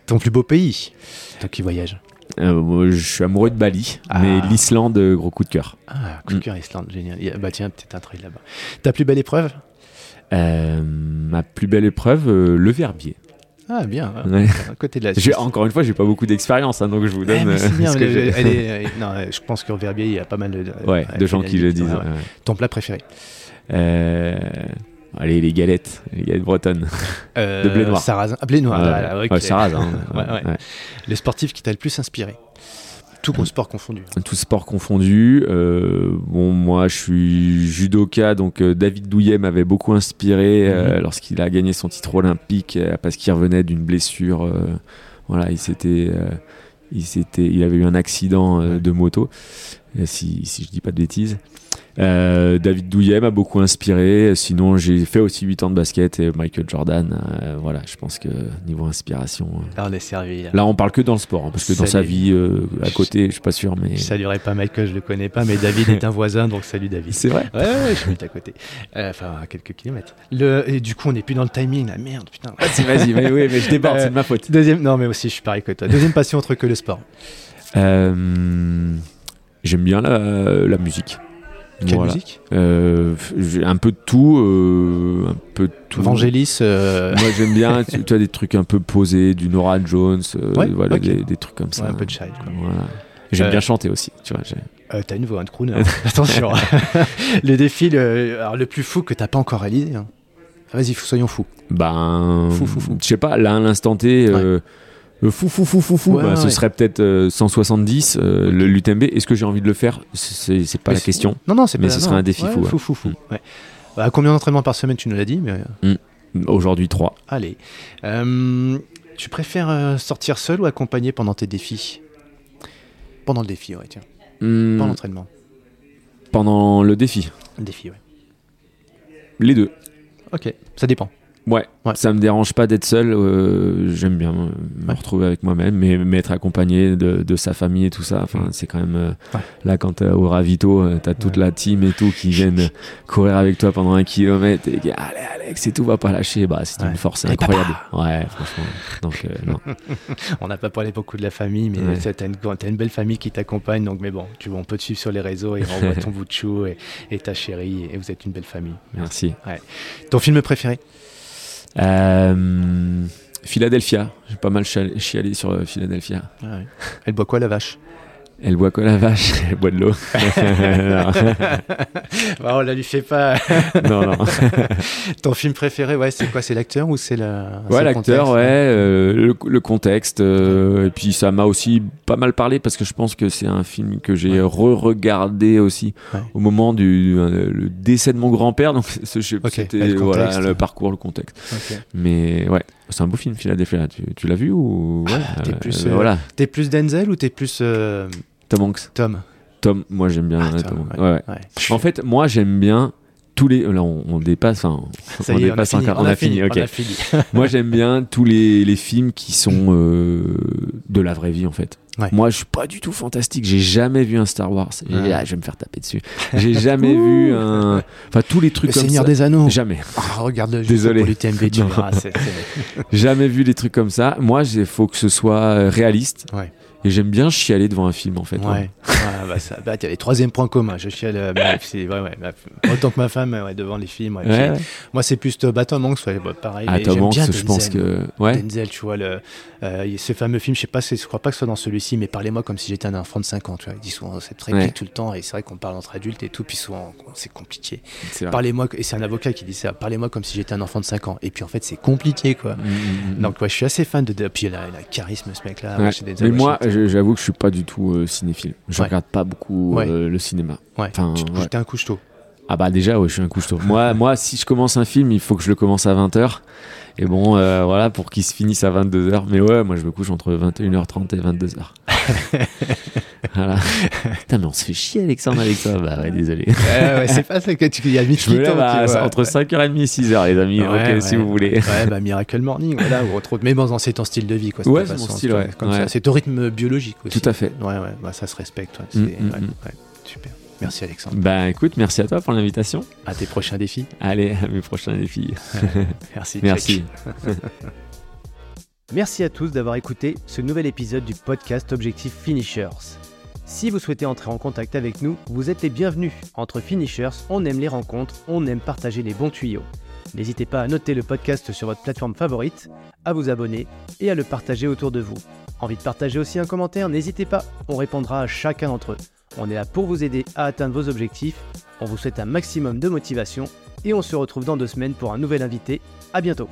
Ton plus beau pays Toi qui voyages. Euh, moi, je suis amoureux de Bali, Ah. mais l'Islande, euh, gros coup de cœur. Ah, coup de Mm. cœur Islande, génial. A- Bah tiens, peut-être un trail là-bas. Ta plus belle épreuve? Euh, ma plus belle épreuve, le verbier. Ah, bien. Ouais. À côté de la Suisse. Encore une fois, j'ai pas beaucoup d'expérience, hein, donc je vous donne. euh, c'est bien. ce que le- j'ai. elle est- euh, non, euh, je pense qu'au Verbier, il y a pas mal de, Ouais, de gens qui le disent. Ton plat préféré Euh, Allez, les galettes, les galettes bretonnes. Euh, De blé noir. Sarrasin. Ah, blé noir. Sarrasin. Le sportif qui t'a le plus inspiré? Tout sport confondu. Tout sport confondu. euh, bon, moi, je suis judoka, donc euh, David Douillet m'avait beaucoup inspiré euh, Mhm. lorsqu'il a gagné son titre olympique euh, parce qu'il revenait d'une blessure. euh, voilà, il s'était, euh, il s'était, il avait eu un accident de moto, si, si je dis pas de bêtises. Euh, David Douillet m'a beaucoup inspiré. Sinon, j'ai fait aussi 8 ans de basket et Michael Jordan. euh, voilà, je pense que niveau inspiration. euh, Là, on est servi. là. Là, on parle que dans le sport, hein, parce que dans sa vie euh, à côté, je suis pas sûr, mais Je saluerai pas Michael, je le connais pas, mais David est un voisin, donc salut David. c'est vrai. Ouais, ouais, je suis à côté. Euh, Enfin, à quelques kilomètres. Le, et du coup, on n'est plus dans le timing, la merde, putain. Vas-y, vas-y, mais oui, mais je déborde, Euh, c'est de ma faute. Deuxième, non, mais aussi, je suis pareil que toi. Deuxième passion autre que le sport. Euh, J'aime bien la, la musique. Quelle Voilà. musique Euh, un peu de tout, euh, un peu de tout. Vangelis. euh, Moi, j'aime bien, tu, tu as des trucs un peu posés, du Nora Jones, euh, Ouais, voilà, ok. des, des trucs comme ça. ouais, un peu de child, quoi. Voilà. J'aime bien chanter aussi, tu vois. T'as une voix, un crooner. Attention. le défi le, alors, le plus fou que t'as pas encore réalisé. hein. Vas-y, soyons fous. Ben, Fou, fou, fou. je sais pas, là, à l'instant T, euh, fou, fou, fou, fou, fou, Ouais, bah, ce serait peut-être euh, 170, euh, le l'UTMB. Est-ce que j'ai envie de le faire? C'est c'est pas Mais la question. Non, non, c'est Mais pas ce non. serait un défi Ouais, fou. Fou, fou, fou. ouais. Bah, combien d'entraînements par semaine, tu nous l'as dit, mais euh, Aujourd'hui, 3. allez. Euh, tu préfères euh, sortir seul ou accompagné pendant tes défis? Pendant le défi, ouais, tiens. Hmm, Pendant l'entraînement. pendant le défi. Le défi, ouais. Les deux. Ok, ça dépend. Ouais, Ouais. ça me dérange pas d'être seul. euh, J'aime bien me Ouais. retrouver avec moi-même, mais, mais être accompagné de, de sa famille et tout ça. Enfin, Mm. c'est quand même euh, Ouais. là quand t'es au ravito, euh, t'as toute la team et tout qui viennent courir avec toi pendant un kilomètre et qui allez Alex et tout va pas lâcher. Bah, c'est une force incroyable. Ouais, franchement. Donc euh, non. On n'a pas parlé beaucoup de la famille, mais t'as une, une belle famille qui t'accompagne, donc mais bon, tu vois, on peut te suivre sur les réseaux et on voit ton bout de chou et, et ta chérie, et vous êtes une belle famille. Merci. Ton film préféré? Philadelphia. J'ai pas mal chial- chialé sur euh, Philadelphia. Elle boit quoi la vache? Elle boit quoi la vache Elle boit de l'eau. bah, On la lui fait pas. non, non. Ton film préféré, ouais, c'est quoi C'est l'acteur ou c'est la Ouais, l'acteur, ouais, euh, le, le contexte, euh, et puis ça m'a aussi pas mal parlé parce que je pense que c'est un film que j'ai Ouais. re-regardé aussi Ouais. au moment du euh, le décès de mon grand-père, donc je- Ok, c'était le voilà, le parcours, le contexte. Mais ouais, c'est un beau film, Philadelphia. Tu, tu l'as vu ou? Ouais, t'es euh, plus, euh, voilà, T'es plus Denzel ou t'es plus euh, Tom Hanks. Tom? Tom, moi j'aime bien Ah, Tom, Tom Hanks. ouais. Ouais, ouais. Ouais. En fait, moi j'aime bien tous les. Là, on, on dépasse. Ça on a fini. encore. On a fini. ok. on a fini. Moi, j'aime bien tous les, les films qui sont euh, de la vraie vie, en fait. Ouais. Moi, je suis pas du tout fantastique. J'ai jamais vu un Star Wars. Ouais. ah, je vais me faire taper dessus. J'ai jamais vu un. Enfin, tous les trucs Le comme Seigneur ça. des Anneaux. Jamais. Ah, regarde le Désolé. pour l'UTMB, tu Non. verras. c'est- c'est- Jamais vu des trucs comme ça. Moi, il faut que ce soit euh, réaliste. Ouais. Et j'aime bien chialer devant un film, en fait. Ouais. Ah, bah, ça, bah, t'as les troisième points communs. Je chiale, euh, ouais, ouais, autant que ma femme ouais, devant les films. ouais. Ouais, ouais. Moi, c'est plus euh, bah, Tom Hanks, ouais, bah, pareil. Ah, Tom Hanks, bien je pense que. Ouais. Denzel, tu vois, le, euh, ce fameux film, je sais pas, je crois pas que ce soit dans celui-ci, mais parlez-moi comme si j'étais un enfant de 5 ans, tu vois. Il dit souvent cette réplique Ouais. tout le temps, et c'est vrai qu'on parle entre adultes et tout, puis souvent, c'est compliqué. Parlez-moi, et c'est un avocat qui dit ça, parlez-moi comme si j'étais un enfant de 5 ans. Et puis en fait, c'est compliqué, quoi. Mm, mm, mm. Donc, ouais, je suis assez fan de. puis il a, il a charisme, ce mec-là. Ouais. ouais, Mais moi, j'avoue que je suis pas du tout euh, cinéphile. Je Ouais. regarde pas beaucoup Ouais. euh, le cinéma. ouais, enfin, tu te ouais. un couche-tôt. Ah bah déjà, ouais, je suis un couche-tôt. moi, moi, si je commence un film, il faut que je le commence à 20h. Et bon, euh, voilà, pour qu'il se finisse à 22h. Mais ouais, moi, je me couche entre 21h30 et 22h. voilà. Putain, mais on se fait chier, Alexandre, avec ça. Bah ouais, désolé. Ouais, ouais, c'est pas ça que tu. Il y a Je me lève à- entre 5h30 et 6h, les amis. Ouais, ok, si ouais. vous voulez. Ouais, bah Miracle Morning, voilà, ou autre. Mais bon, c'est ton style de vie, quoi. Ouais, ta c'est mon façon, style, ouais. Comme Ouais. ça. C'est ton rythme biologique aussi. Tout à fait. Ouais, ouais, bah, ça se respecte. ouais. C'est- Mm, ouais, mm, mm. ouais. Merci, Alexandre. Bah écoute, merci à toi pour l'invitation. À tes prochains défis. Allez, à mes prochains défis. Merci. Merci. Merci à tous d'avoir écouté ce nouvel épisode du podcast Objectif Finishers. Si vous souhaitez entrer en contact avec nous, vous êtes les bienvenus. Entre Finishers, on aime les rencontres, on aime partager les bons tuyaux. N'hésitez pas à noter le podcast sur votre plateforme favorite, à vous abonner et à le partager autour de vous. Envie de partager aussi un commentaire? N'hésitez pas, on répondra à chacun d'entre eux. On est là pour vous aider à atteindre vos objectifs. On vous souhaite un maximum de motivation et on se retrouve dans deux semaines pour un nouvel invité. À bientôt